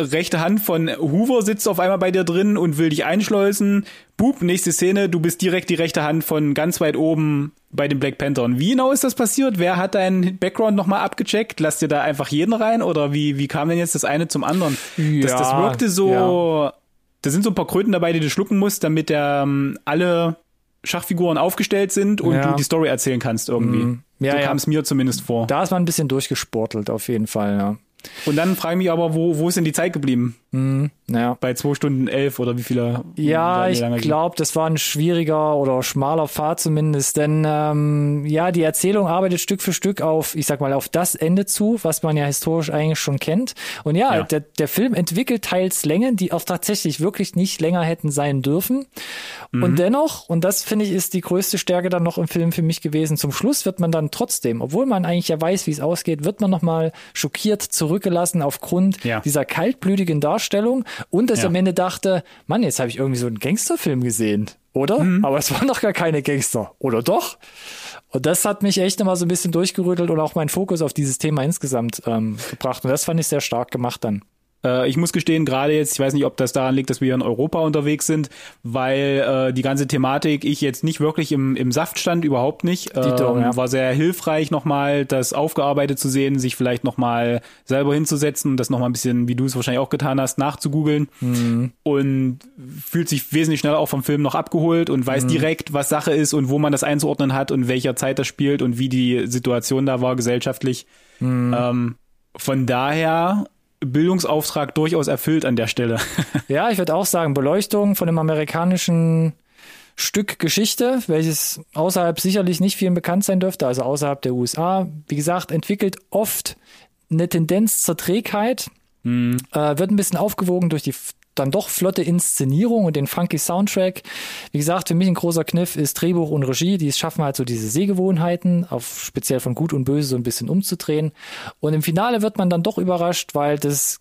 rechte Hand von Hoover sitzt auf einmal bei dir drin und will dich einschleusen. Bub, nächste Szene, du bist direkt die rechte Hand von ganz weit oben bei den Black Panthern. Wie genau ist das passiert? Wer hat deinen Background nochmal abgecheckt? Lass dir da einfach jeden rein? Oder wie, wie kam denn jetzt das eine zum anderen? Ja, das, das wirkte so, ja da sind so ein paar Kröten dabei, die du schlucken musst, damit ähm, alle Schachfiguren aufgestellt sind und ja. du die Story erzählen kannst irgendwie. Mm. Ja, so kam es mir zumindest vor. Da ist man ein bisschen durchgesportelt, auf jeden Fall, ja. Und dann frage ich mich aber, wo, wo ist denn die Zeit geblieben? Mm, ja. Bei zwei Stunden elf oder wie viele? Ja, ich glaube, das war ein schwieriger oder schmaler Pfad zumindest, denn ähm, ja, die Erzählung arbeitet Stück für Stück auf, ich sag mal, auf das Ende zu, was man ja historisch eigentlich schon kennt. Und ja, ja. Der, der Film entwickelt teils Längen, die auch tatsächlich wirklich nicht länger hätten sein dürfen. Mhm. Und dennoch, und das finde ich ist die größte Stärke dann noch im Film für mich gewesen, zum Schluss wird man dann trotzdem, obwohl man eigentlich ja weiß, wie es ausgeht, wird man nochmal schockiert zurückgelassen aufgrund ja. dieser kaltblütigen Darstellung und dass ja. am Ende dachte, Mann, jetzt habe ich irgendwie so einen Gangsterfilm gesehen, oder? Mhm. Aber es waren doch gar keine Gangster, oder doch? Und das hat mich echt immer so ein bisschen durchgerüttelt und auch meinen Fokus auf dieses Thema insgesamt ähm, gebracht. Und das fand ich sehr stark gemacht dann. Äh, ich muss gestehen, gerade jetzt, ich weiß nicht, ob das daran liegt, dass wir in Europa unterwegs sind, weil äh, die ganze Thematik ich jetzt nicht wirklich im, im Saft stand, überhaupt nicht. Ähm, Dito, ja. War sehr hilfreich, nochmal das aufgearbeitet zu sehen, sich vielleicht nochmal selber hinzusetzen und das nochmal ein bisschen, wie du es wahrscheinlich auch getan hast, nachzugoogeln. Mhm. Und fühlt sich wesentlich schneller auch vom Film noch abgeholt und weiß mhm. direkt, was Sache ist und wo man das einzuordnen hat und welcher Zeit das spielt und wie die Situation da war gesellschaftlich. Mhm. Ähm, von daher Bildungsauftrag durchaus erfüllt an der Stelle. [laughs] ja, ich würde auch sagen, Beleuchtung von dem amerikanischen Stück Geschichte, welches außerhalb sicherlich nicht vielen bekannt sein dürfte, also außerhalb der USA. Wie gesagt, entwickelt oft eine Tendenz zur Trägheit, mhm. äh, wird ein bisschen aufgewogen durch die dann doch flotte Inszenierung und den funky Soundtrack. Wie gesagt, für mich ein großer Kniff ist Drehbuch und Regie, die es schaffen halt so diese Sehgewohnheiten, auf speziell von Gut und Böse so ein bisschen umzudrehen. Und im Finale wird man dann doch überrascht, weil das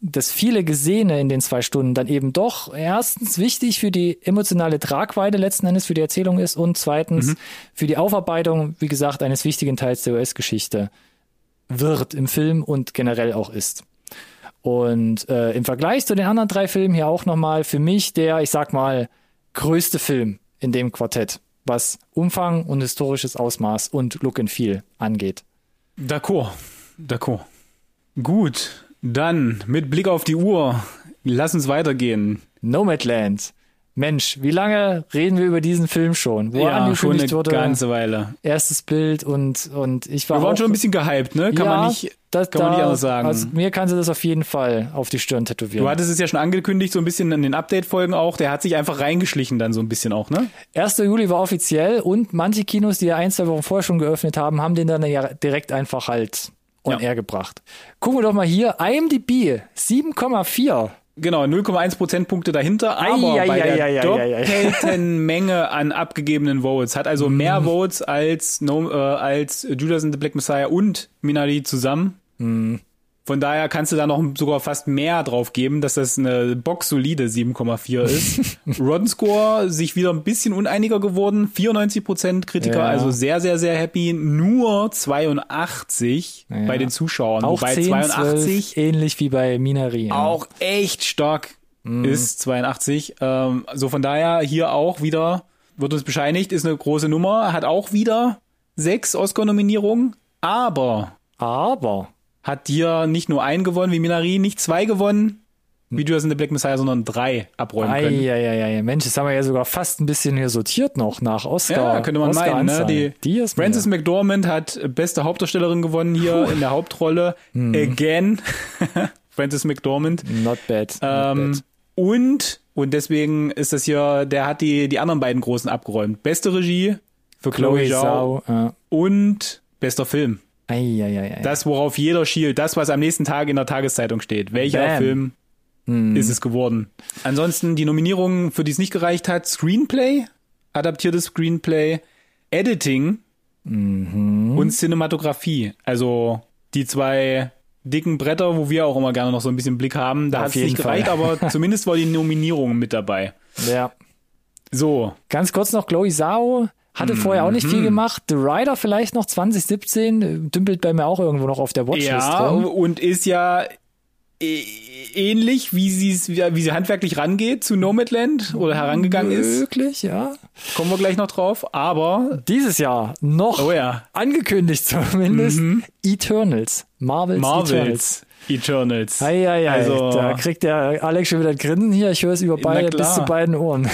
das viele Gesehene in den zwei Stunden dann eben doch erstens wichtig für die emotionale Tragweite letzten Endes für die Erzählung ist und zweitens mhm. für die Aufarbeitung, wie gesagt, eines wichtigen Teils der US-Geschichte wird im Film und generell auch ist. Und äh, im Vergleich zu den anderen drei Filmen hier auch nochmal für mich der, ich sag mal, größte Film in dem Quartett, was Umfang und historisches Ausmaß und Look and Feel angeht. D'accord, d'accord. Gut, dann mit Blick auf die Uhr, lass uns weitergehen. Nomadland. Mensch, wie lange reden wir über diesen Film schon? Wo ja, schon eine wurde, ganze Weile. Erstes Bild und, und ich war. Wir waren schon ein bisschen gehypt, ne? Kann ja, man nicht, das, kann da, man nicht anders sagen. Also mir kann sie das auf jeden Fall auf die Stirn tätowieren. Du hattest es ja schon angekündigt, so ein bisschen in den Update-Folgen auch. Der hat sich einfach reingeschlichen dann so ein bisschen auch, ne? 1. Juli war offiziell und manche Kinos, die ja ein, zwei Wochen vorher schon geöffnet haben, haben den dann ja direkt einfach halt on ja. air gebracht. Gucken wir doch mal hier. IMDb 7,4. Genau, 0,1 Prozentpunkte dahinter, aber ei, bei ei, der doppelten [laughs] Menge an abgegebenen Votes, hat also mehr mhm. Votes als, no, äh, als Judas and the Black Messiah und Minari zusammen. Mm. Von daher kannst du da noch sogar fast mehr drauf geben, dass das eine boxsolide 7,4 ist. [laughs] Rotten Score sich wieder ein bisschen uneiniger geworden. 94% Kritiker, ja. also sehr, sehr, sehr happy. Nur 82 ja. bei den Zuschauern. Auch Wobei 10, 82 12, ähnlich wie bei Minari. Auch echt stark mhm. ist 82. Ähm, so von daher hier auch wieder wird uns bescheinigt, ist eine große Nummer, hat auch wieder sechs Oscar-Nominierungen, aber aber hat dir nicht nur einen gewonnen wie Minari, nicht zwei gewonnen, wie Judas in the Black Messiah, sondern drei abräumen können. Ja, ja, ja, Mensch, das haben wir ja sogar fast ein bisschen hier sortiert noch nach Oscar. Ja, könnte man Oscar meinen. Ne? Die, die Frances mir. McDormand hat beste Hauptdarstellerin gewonnen hier Puh. in der Hauptrolle. Hm. Again. [laughs] Frances McDormand. Not bad. Not ähm, bad. Und, und deswegen ist das hier, der hat die, die anderen beiden Großen abgeräumt. Beste Regie, für Chloe, Chloe Zhao. Zhao. Ja. Und bester Film. Eieiei. Das, worauf jeder schielt, das, was am nächsten Tag in der Tageszeitung steht. Welcher Bam. Film Hm. ist es geworden? Ansonsten die Nominierungen, für die es nicht gereicht hat, Screenplay, adaptiertes Screenplay, Editing Mhm. und Cinematografie. Also die zwei dicken Bretter, wo wir auch immer gerne noch so ein bisschen Blick haben. Da hat es nicht Fall. gereicht, aber [laughs] zumindest war die Nominierung mit dabei. Ja. So, Ganz kurz noch, Chloe Zhao hatte vorher auch nicht Mhm. viel gemacht. The Rider vielleicht noch 2017, äh, dümpelt bei mir auch irgendwo noch auf der Watchlist ja, rum. und ist ja äh, ähnlich, wie sie wie sie handwerklich rangeht zu Nomadland oder herangegangen ist. Möglich, ja. Kommen wir gleich noch drauf. Aber Dieses Jahr noch Oh ja. angekündigt zumindest Eternals. Marvels, Eternals. Marvels Eternals. Ei, ei, ei. Also- da kriegt der Alex schon wieder ein Grinsen hier. Ich höre es über beide bis zu beiden Ohren.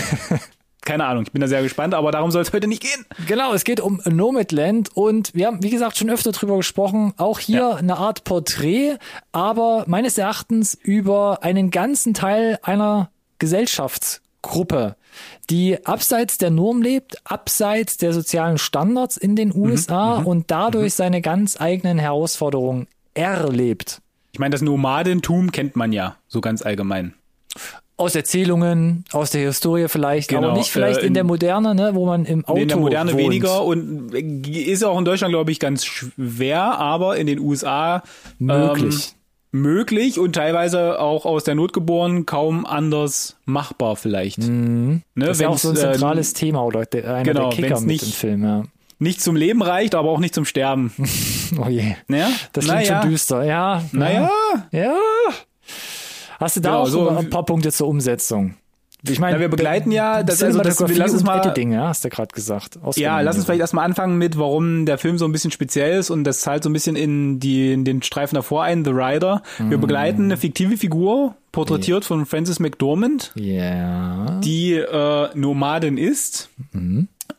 Keine Ahnung, ich bin da sehr gespannt, aber darum soll es heute nicht gehen. Genau, es geht um Nomadland und wir haben, wie gesagt, schon öfter drüber gesprochen. Auch hier Ja. eine Art Porträt, aber meines Erachtens über einen ganzen Teil einer Gesellschaftsgruppe, die abseits der Norm lebt, abseits der sozialen Standards in den USA und dadurch seine ganz eigenen Herausforderungen erlebt. Ich meine, das Nomadentum kennt man ja so ganz allgemein. Aus Erzählungen, aus der Historie vielleicht, Genau, aber nicht vielleicht äh, in, in- der Moderne, ne, wo man im Auto in der Moderne wohnt. weniger und ist auch in Deutschland, glaube ich, ganz schwer, aber in den USA Möglich. Ähm, möglich und teilweise auch aus der Not geboren, kaum anders machbar vielleicht. Ne, Das ist ja auch so ein äh, zentrales Thema oder der, einer genau, der Kicker mit nicht- dem Film. Ja. nicht zum Leben reicht, aber auch nicht zum Sterben. [laughs] Oh je, Ja? das klingt naja, schon düster. Ja, Naja, ja. Hast du da Ja, auch so- ein paar Punkte zur Umsetzung? Ich meine, wir begleiten ja, das- also das- Cinematografie lass uns mal- Editing, ja, hast du gerade gesagt. Ja, lass uns vielleicht erstmal anfangen mit, warum der Film so ein bisschen speziell ist und das zahlt so ein bisschen in, die, in den Streifen davor ein, The Rider. Wir begleiten eine fiktive Figur, porträtiert von Frances McDormand, Ja. die äh, Nomadin ist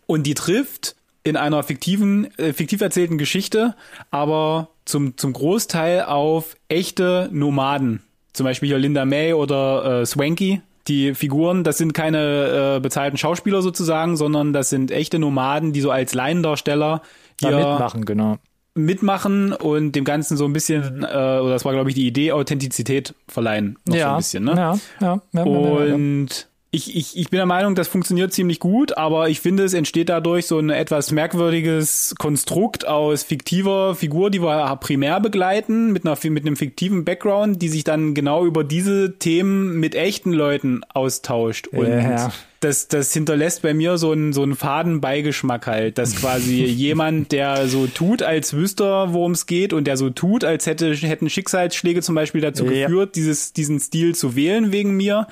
und die trifft in einer fiktiven, äh, fiktiv erzählten Geschichte, aber zum, zum Großteil auf echte Nomaden. Zum Beispiel hier Linda May oder äh, Swanky. Die Figuren, das sind keine äh, bezahlten Schauspieler sozusagen, sondern das sind echte Nomaden, die so als Laiendarsteller Da hier mitmachen, genau. mitmachen und dem Ganzen so ein bisschen, äh, oder das war glaube ich die Idee, Authentizität verleihen. Noch so ja, ein bisschen, ne? ja, ja, ja, ja, ja, ja. Und ich, ich, ich bin der Meinung, das funktioniert ziemlich gut, aber ich finde, es entsteht dadurch so ein etwas merkwürdiges Konstrukt aus fiktiver Figur, die wir primär begleiten, mit, einer, mit einem fiktiven Background, die sich dann genau über diese Themen mit echten Leuten austauscht. Und Ja. das, das hinterlässt bei mir so einen, so einen faden Beigeschmack halt, dass [laughs] quasi jemand, der so tut, als wüsste worum es geht und der so tut, als hätte, hätten Schicksalsschläge zum Beispiel dazu Ja. geführt, dieses, diesen Stil zu wählen wegen mir,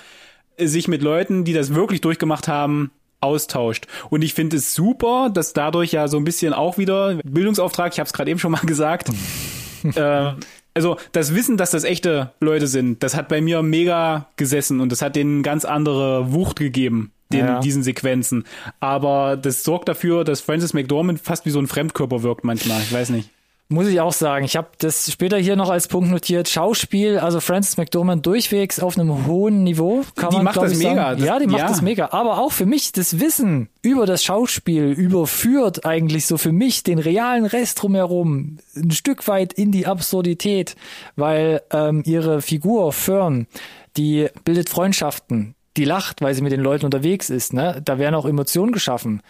sich mit Leuten, die das wirklich durchgemacht haben, austauscht. Und ich finde es super, dass dadurch ja so ein bisschen auch wieder Bildungsauftrag, ich habe es gerade eben schon mal [laughs] gesagt, [laughs] äh, also das Wissen, dass das echte Leute sind, das hat bei mir mega gesessen und das hat denen ganz andere Wucht gegeben, den, Ja. diesen Sequenzen. Aber das sorgt dafür, dass Francis McDormand fast wie so ein Fremdkörper wirkt manchmal. Ich weiß nicht. Muss ich auch sagen. Ich habe das später hier noch als Punkt notiert. Schauspiel, also Frances McDormand durchwegs auf einem hohen Niveau. Kann Die man, macht das ich, mega. Das- ja, die macht ja. das mega. Aber auch für mich das Wissen über das Schauspiel überführt eigentlich so für mich den realen Rest drumherum ein Stück weit in die Absurdität, weil ähm, ihre Figur Fern, die bildet Freundschaften. Die lacht, weil sie mit den Leuten unterwegs ist. Ne? Da werden auch Emotionen geschaffen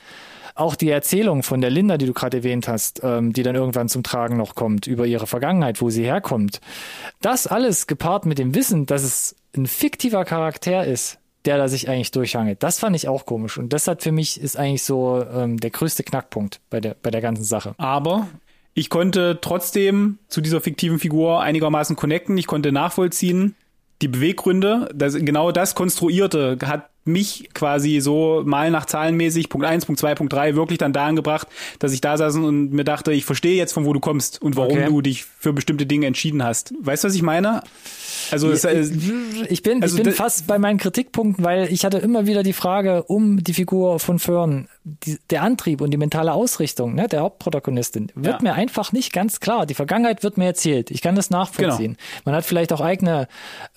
auch die Erzählung von der Linda, die du gerade erwähnt hast, ähm, die dann irgendwann zum Tragen noch kommt, über ihre Vergangenheit, wo sie herkommt. Das alles gepaart mit dem Wissen, dass es ein fiktiver Charakter ist, der da sich eigentlich durchhangelt. Das fand ich auch komisch. Und das hat für mich ist eigentlich so ähm, der größte Knackpunkt bei der, bei der ganzen Sache. Aber ich konnte trotzdem zu dieser fiktiven Figur einigermaßen connecten. Ich konnte nachvollziehen, die Beweggründe, das, genau das Konstruierte hat mich quasi so mal nach zahlenmäßig Punkt eins, Punkt zwei, Punkt drei wirklich dann dahin gebracht, dass ich da saß und mir dachte, ich verstehe jetzt, von wo du kommst und warum Okay. du dich für bestimmte Dinge entschieden hast. Weißt du, was ich meine? Also es, äh, Ich bin, Also ich bin fast bei meinen Kritikpunkten, weil ich hatte immer wieder die Frage um die Figur von Fern. Die, der Antrieb und die mentale Ausrichtung ne, der Hauptprotagonistin wird Ja. mir einfach nicht ganz klar. Die Vergangenheit wird mir erzählt. Ich kann das nachvollziehen. Man hat vielleicht auch eigene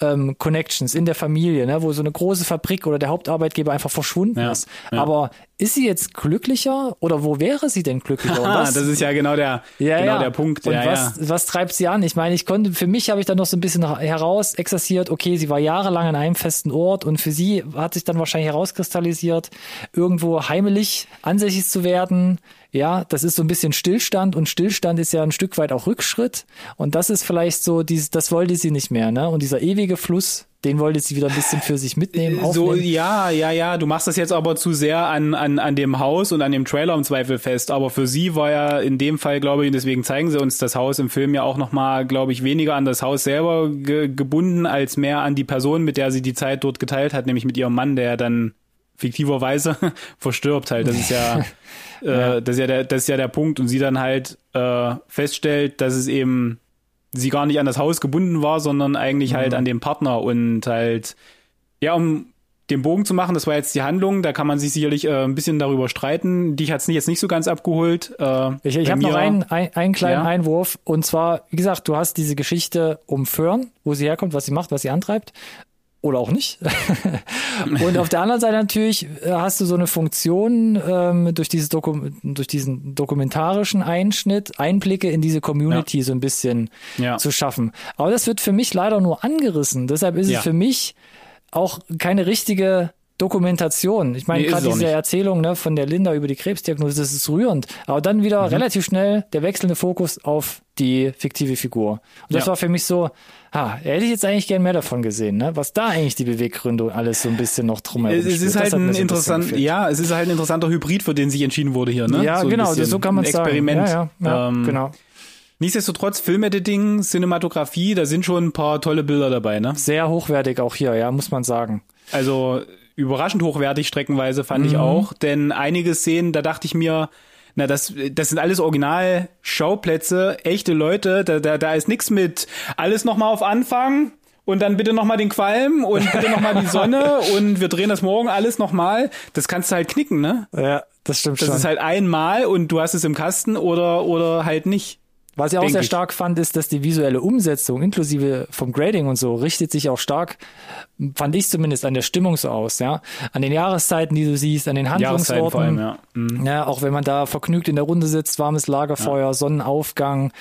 ähm, Connections in der Familie, ne, wo so eine große Fabrik oder der Hauptarbeitgeber einfach verschwunden Ja, ist. ja. Aber ist sie jetzt glücklicher oder wo wäre sie denn glücklicher? [laughs] Das ist ja genau der, ja, genau ja. der Punkt. Und ja, was, was treibt sie an? Ich meine, ich konnte, für mich habe ich dann noch so ein bisschen heraus exerziert, okay, sie war jahrelang an einem festen Ort und für sie hat sich dann wahrscheinlich herauskristallisiert, irgendwo heimelig ansässig zu werden. Ja, das ist so ein bisschen Stillstand und Stillstand ist ja ein Stück weit auch Rückschritt. Und das ist vielleicht so, dieses, das wollte sie nicht mehr, ne? Und dieser ewige Fluss, den wollte sie wieder ein bisschen für sich mitnehmen. So, aufnehmen. ja, ja, ja, du machst das jetzt aber zu sehr an, an, an dem Haus und an dem Trailer im Zweifel fest. Aber für sie war ja in dem Fall, glaube ich, und deswegen zeigen sie uns das Haus im Film ja auch nochmal, glaube ich, weniger an das Haus selber ge gebunden, als mehr an die Person, mit der sie die Zeit dort geteilt hat, nämlich mit ihrem Mann, der dann fiktiverweise [laughs] verstirbt halt. Das ist ja, [laughs] äh, das ist ja der, das ist ja der Punkt. Und sie dann halt äh, feststellt, dass es eben sie gar nicht an das Haus gebunden war, sondern eigentlich halt an den Partner und halt, ja, um den Bogen zu machen, das war jetzt die Handlung, da kann man sich sicherlich äh, ein bisschen darüber streiten. Dich hat's nicht jetzt nicht so ganz abgeholt. Äh, Ich, ich habe noch einen, ein, einen kleinen Ja. Einwurf. Und zwar, wie gesagt, du hast diese Geschichte um Fern, wo sie herkommt, was sie macht, was sie antreibt. Oder auch nicht. [laughs] und auf der anderen Seite natürlich äh, hast du so eine Funktion ähm, durch, dieses Doku durch diesen dokumentarischen Einschnitt, Einblicke in diese Community so ein bisschen Ja. zu schaffen. Aber das wird für mich leider nur angerissen. Deshalb ist Ja. es für mich auch keine richtige Dokumentation. Ich meine, Nee, ist gerade es diese. Erzählung ne, von der Linda über die Krebsdiagnose, das ist rührend. Aber dann wieder Mhm. relativ schnell der wechselnde Fokus auf die fiktive Figur. Und das Ja. war für mich so, ha, hätte ich jetzt eigentlich gern mehr davon gesehen, ne? was da eigentlich die Beweggründe und alles so ein bisschen noch drumherum Es, es ist halt ein so interessant, ja, es ist halt ein interessanter Hybrid, für den sich entschieden wurde hier, ne? Ja, So genau, bisschen so kann man ein sagen. Experiment. Ja, ja, ja Ähm, genau. Nichtsdestotrotz, Filmediting, Cinematografie, da sind schon ein paar tolle Bilder dabei, ne? Sehr hochwertig auch hier, ja, muss man sagen. Also überraschend hochwertig streckenweise fand Mhm. ich auch, denn einige Szenen, da dachte ich mir, na, das, das sind alles Original-Schauplätze, echte Leute, da, da, da ist nix mit alles nochmal auf Anfang und dann bitte nochmal den Qualm und bitte nochmal die Sonne [laughs] und wir drehen das morgen alles nochmal. Das kannst du halt knicken, ne? Ja, das stimmt Das schon. ist halt einmal und du hast es im Kasten oder, oder halt nicht. Was ich auch sehr ich. stark fand, ist, dass die visuelle Umsetzung, inklusive vom Grading und so, richtet sich auch stark, fand ich zumindest, an der Stimmung so aus, ja. An den Jahreszeiten, die du siehst, an den Handlungsorten. vor allem, ja. Mhm. Ja, auch wenn man da vergnügt in der Runde sitzt, warmes Lagerfeuer, Sonnenaufgang.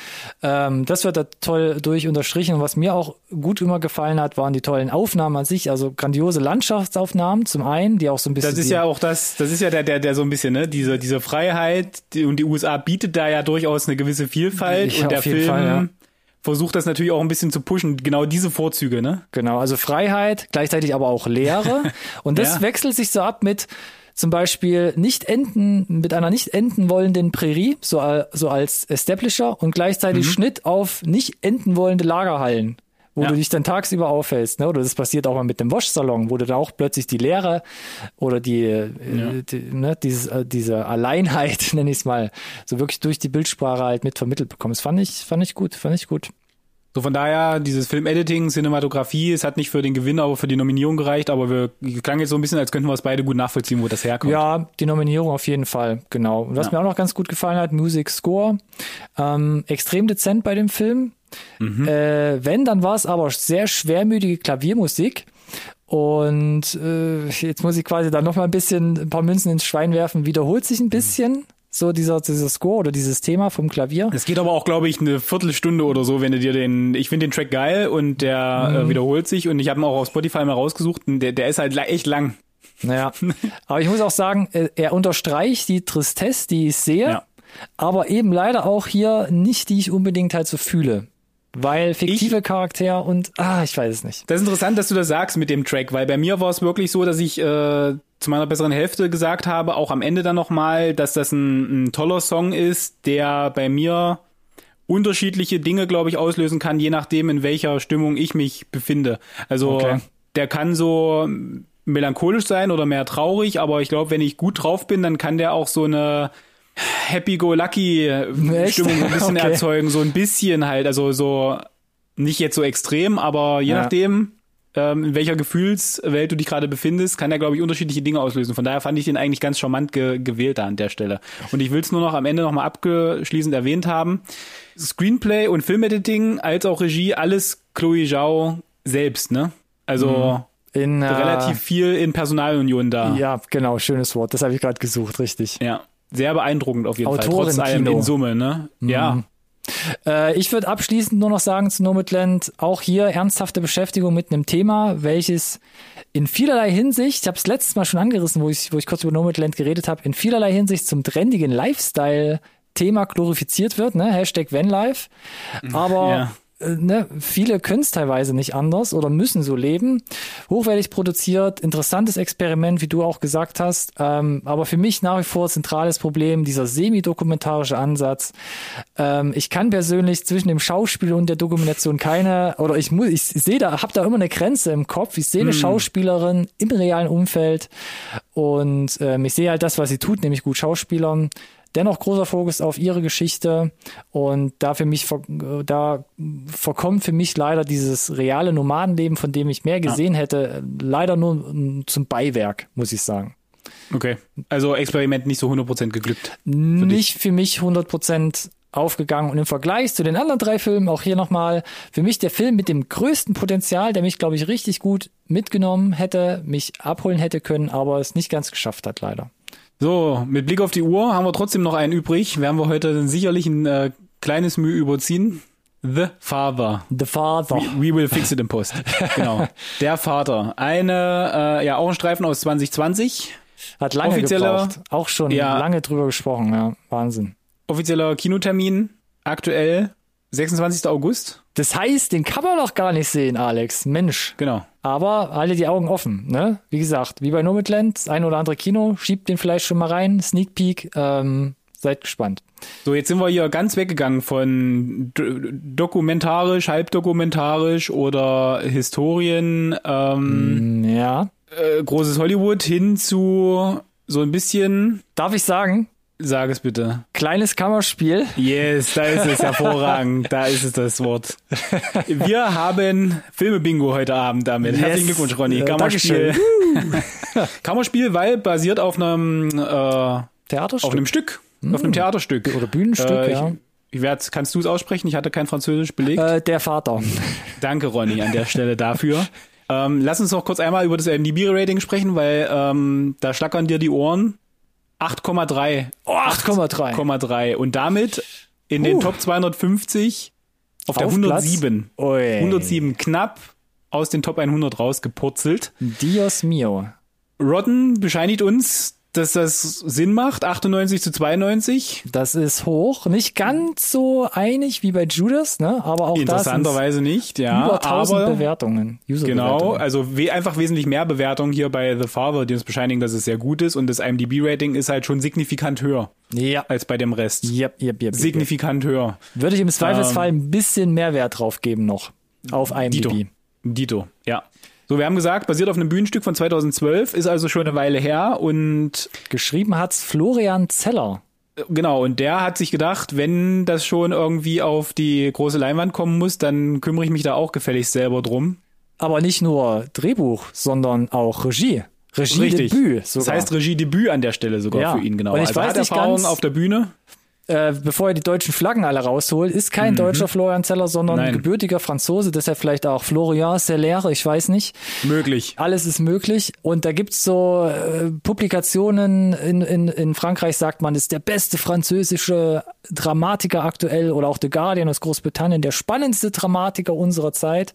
Ähm, das wird da toll durch unterstrichen. Und was mir auch gut immer gefallen hat, waren die tollen Aufnahmen an sich, also grandiose Landschaftsaufnahmen zum einen, die auch so ein bisschen. Das ist ja auch das, das ist ja der, der, der so ein bisschen, ne, diese, diese Freiheit, die, und die USA bietet da ja durchaus eine gewisse Vielfalt Ja, und der auf jeden Film Fall, ja. versucht das natürlich auch ein bisschen zu pushen, genau diese Vorzüge, ne? Genau, also Freiheit, gleichzeitig aber auch Leere. [laughs] Und das Ja. wechselt sich so ab mit zum Beispiel nicht enden, mit einer nicht enden wollenden Prärie, so, so als Establisher und Mhm. gleichzeitig Schnitt auf nicht enden wollende Lagerhallen, wo Ja. du dich dann tagsüber aufhältst. Ne? Oder das passiert auch mal mit dem Waschsalon, wo du da auch plötzlich die Leere oder die, äh, die ne, dieses, äh, diese Alleinheit, [laughs] nenne ich es mal, so wirklich durch die Bildsprache halt mit vermittelt bekommst. Fand ich, fand ich gut, fand ich gut. So von daher, dieses Film-Editing, Cinematografie, es hat nicht für den Gewinn, aber für die Nominierung gereicht, aber wir klang jetzt so ein bisschen, als könnten wir es beide gut nachvollziehen, wo das herkommt. Ja, die Nominierung auf jeden Fall, genau. Und was Ja. mir auch noch ganz gut gefallen hat, Music Score. Ähm, extrem dezent bei dem Film. Mhm. Äh, wenn, dann war es aber sehr schwermütige Klaviermusik. Und äh, jetzt muss ich quasi da noch mal ein bisschen ein paar Münzen ins Schwein werfen. Wiederholt sich ein bisschen so dieser, dieser Score oder dieses Thema vom Klavier. Es geht aber auch, glaube ich, eine Viertelstunde oder so, wenn du dir den, ich finde den Track geil und der Mhm. äh, wiederholt sich und ich habe ihn auch auf Spotify mal rausgesucht und der, der ist halt echt lang. Naja, [laughs] aber ich muss auch sagen, äh, er unterstreicht die Tristesse, die ich sehe, Ja. aber eben leider auch hier nicht, die ich unbedingt halt so fühle. Weil fiktive Charakter und, ah, ich weiß es nicht. Das ist interessant, dass du das sagst mit dem Track, weil bei mir war es wirklich so, dass ich äh, zu meiner besseren Hälfte gesagt habe, auch am Ende dann nochmal, dass das ein, ein toller Song ist, der bei mir unterschiedliche Dinge, glaube ich, auslösen kann, je nachdem, in welcher Stimmung ich mich befinde. Also Okay. der kann so melancholisch sein oder mehr traurig, aber ich glaube, wenn ich gut drauf bin, dann kann der auch so eine Happy-Go-Lucky-Stimmung so ein bisschen [laughs] Okay. erzeugen, so ein bisschen halt, also so nicht jetzt so extrem, aber je Ja. nachdem, ähm, in welcher Gefühlswelt du dich gerade befindest, kann er, glaube ich, unterschiedliche Dinge auslösen. Von daher fand ich den eigentlich ganz charmant ge gewählt da an der Stelle. Und ich will es nur noch am Ende nochmal abgeschließend erwähnt haben. Screenplay und Filmediting als auch Regie, alles Chloe Zhao selbst, ne? Also In, äh, relativ viel in Personalunion da. Ja, genau, schönes Wort. Das habe ich gerade gesucht, richtig. Ja, sehr beeindruckend auf jeden Fall. Autorin Trotz allem Kino. in Summe, ne? Ja, Äh, ich würde abschließend nur noch sagen zu Nomadland, auch hier ernsthafte Beschäftigung mit einem Thema, welches in vielerlei Hinsicht, ich habe es letztes Mal schon angerissen, wo ich, wo ich kurz über Nomadland geredet habe, in vielerlei Hinsicht zum trendigen Lifestyle-Thema glorifiziert wird, ne? Hashtag Vanlife. Aber Ja. Äh, ne, viele können es teilweise nicht anders oder müssen so leben. Hochwertig produziert, interessantes Experiment, wie du auch gesagt hast. Ähm, aber für mich nach wie vor zentrales Problem dieser semi-dokumentarische Ansatz. Ähm, ich kann persönlich zwischen dem Schauspiel und der Dokumentation keine, oder ich muss, ich sehe da, habe da immer eine Grenze im Kopf. Ich sehe eine Schauspielerin im realen Umfeld und ähm, ich sehe halt das, was sie tut, nämlich gut Schauspielern. Dennoch großer Fokus auf ihre Geschichte und da für mich, da verkommt für mich leider dieses reale Nomadenleben, von dem ich mehr gesehen hätte, leider nur zum Beiwerk, muss ich sagen. okay. Also Experiment nicht so 100% geglückt. nicht für mich 100% aufgegangen und im Vergleich zu den anderen drei Filmen, auch hier nochmal, für mich der Film mit dem größten Potenzial, der mich, glaube ich, richtig gut mitgenommen hätte, mich abholen hätte können, aber es nicht ganz geschafft hat, leider. So, mit Blick auf die Uhr haben wir trotzdem noch einen übrig. Werden wir heute sicherlich ein äh, kleines Mühe überziehen. The Father. The Father. We will fix it in Post. Genau. [laughs] Der Vater. Eine, äh, ja, auch ein Streifen aus 2020. Hat lange Offizieller- gebraucht. Auch schon Ja. lange drüber gesprochen, ja. Wahnsinn. Offizieller Kinotermin. Aktuell 26. August. Das heißt, den kann man doch gar nicht sehen, Alex. Mensch. Genau. Aber halte die Augen offen, ne? Wie gesagt, wie bei Nomadland, das ein oder andere Kino, schiebt den vielleicht schon mal rein, Sneak Peek, ähm, seid gespannt. So, jetzt sind wir hier ganz weggegangen von dokumentarisch, halbdokumentarisch oder Historien, ähm, Ja. äh, großes Hollywood hin zu so ein bisschen, Darf ich sagen, sag es bitte. kleines Kammerspiel. Yes, da ist es hervorragend, da ist es das Wort. Wir haben Filme-Bingo heute Abend damit. Herzlichen Yes. Glückwunsch, Ronny. Äh, Kammerspiel. [laughs] Kammerspiel, weil basiert auf einem, äh, auf Theaterstück. einem Stück, auf einem Theaterstück. Oder Bühnenstück, Äh, ja. Ich, ich werd, kannst du es aussprechen? Ich hatte kein Französisch belegt. Äh, der Vater. [laughs] Danke, Ronny, an der Stelle dafür. Ähm, lass uns noch kurz einmal über das MDB-Rating sprechen, weil ähm, da schlackern dir die Ohren. 8,3. Oh, 8,3. 8,3. Und damit in den Huh. Top 250 auf der Auf 107. Platz? Ui. 107 knapp aus den Top 100 rausgepurzelt. Dios mio. Rodden bescheinigt uns, dass das Sinn macht. 98 zu 92. Das ist hoch. Nicht ganz so einig wie bei Judas, ne? Aber auch Interessanterweise nicht, ja. über 1000 aber Bewertungen. Genau, User-Bewertungen. also we einfach wesentlich mehr Bewertungen hier bei The Father, die uns bescheinigen, dass es sehr gut ist und das IMDb-Rating ist halt schon signifikant höher Ja. als bei dem Rest. Yep, yep, yep, yep. Signifikant höher. Würde ich im Zweifelsfall ein bisschen mehr Wert drauf geben noch. Auf Dito. IMDb. Dito, ja. So, wir haben gesagt, basiert auf einem Bühnenstück von 2012, ist also schon eine Weile her und Geschrieben hat's Florian Zeller. genau, und der hat sich gedacht, wenn das schon irgendwie auf die große Leinwand kommen muss, dann kümmere ich mich da auch gefälligst selber drum. Aber nicht nur Drehbuch, sondern auch Regie. Regiedebüt Das heißt Regiedebüt an der Stelle sogar Ja. für ihn, genau. Und ich also weiß hat nicht Erfahrung ganz- auf der Bühne. Äh, bevor er die deutschen Flaggen alle rausholt, ist kein deutscher Florian Zeller, sondern Mhm. Nein. gebürtiger Franzose, deshalb vielleicht auch Florian Zeller, ich weiß nicht. Möglich. Alles ist möglich. Und da gibt's so äh, Publikationen in, in, in Frankreich, sagt man, ist der beste französische Dramatiker aktuell oder auch The Guardian aus Großbritannien, der spannendste Dramatiker unserer Zeit.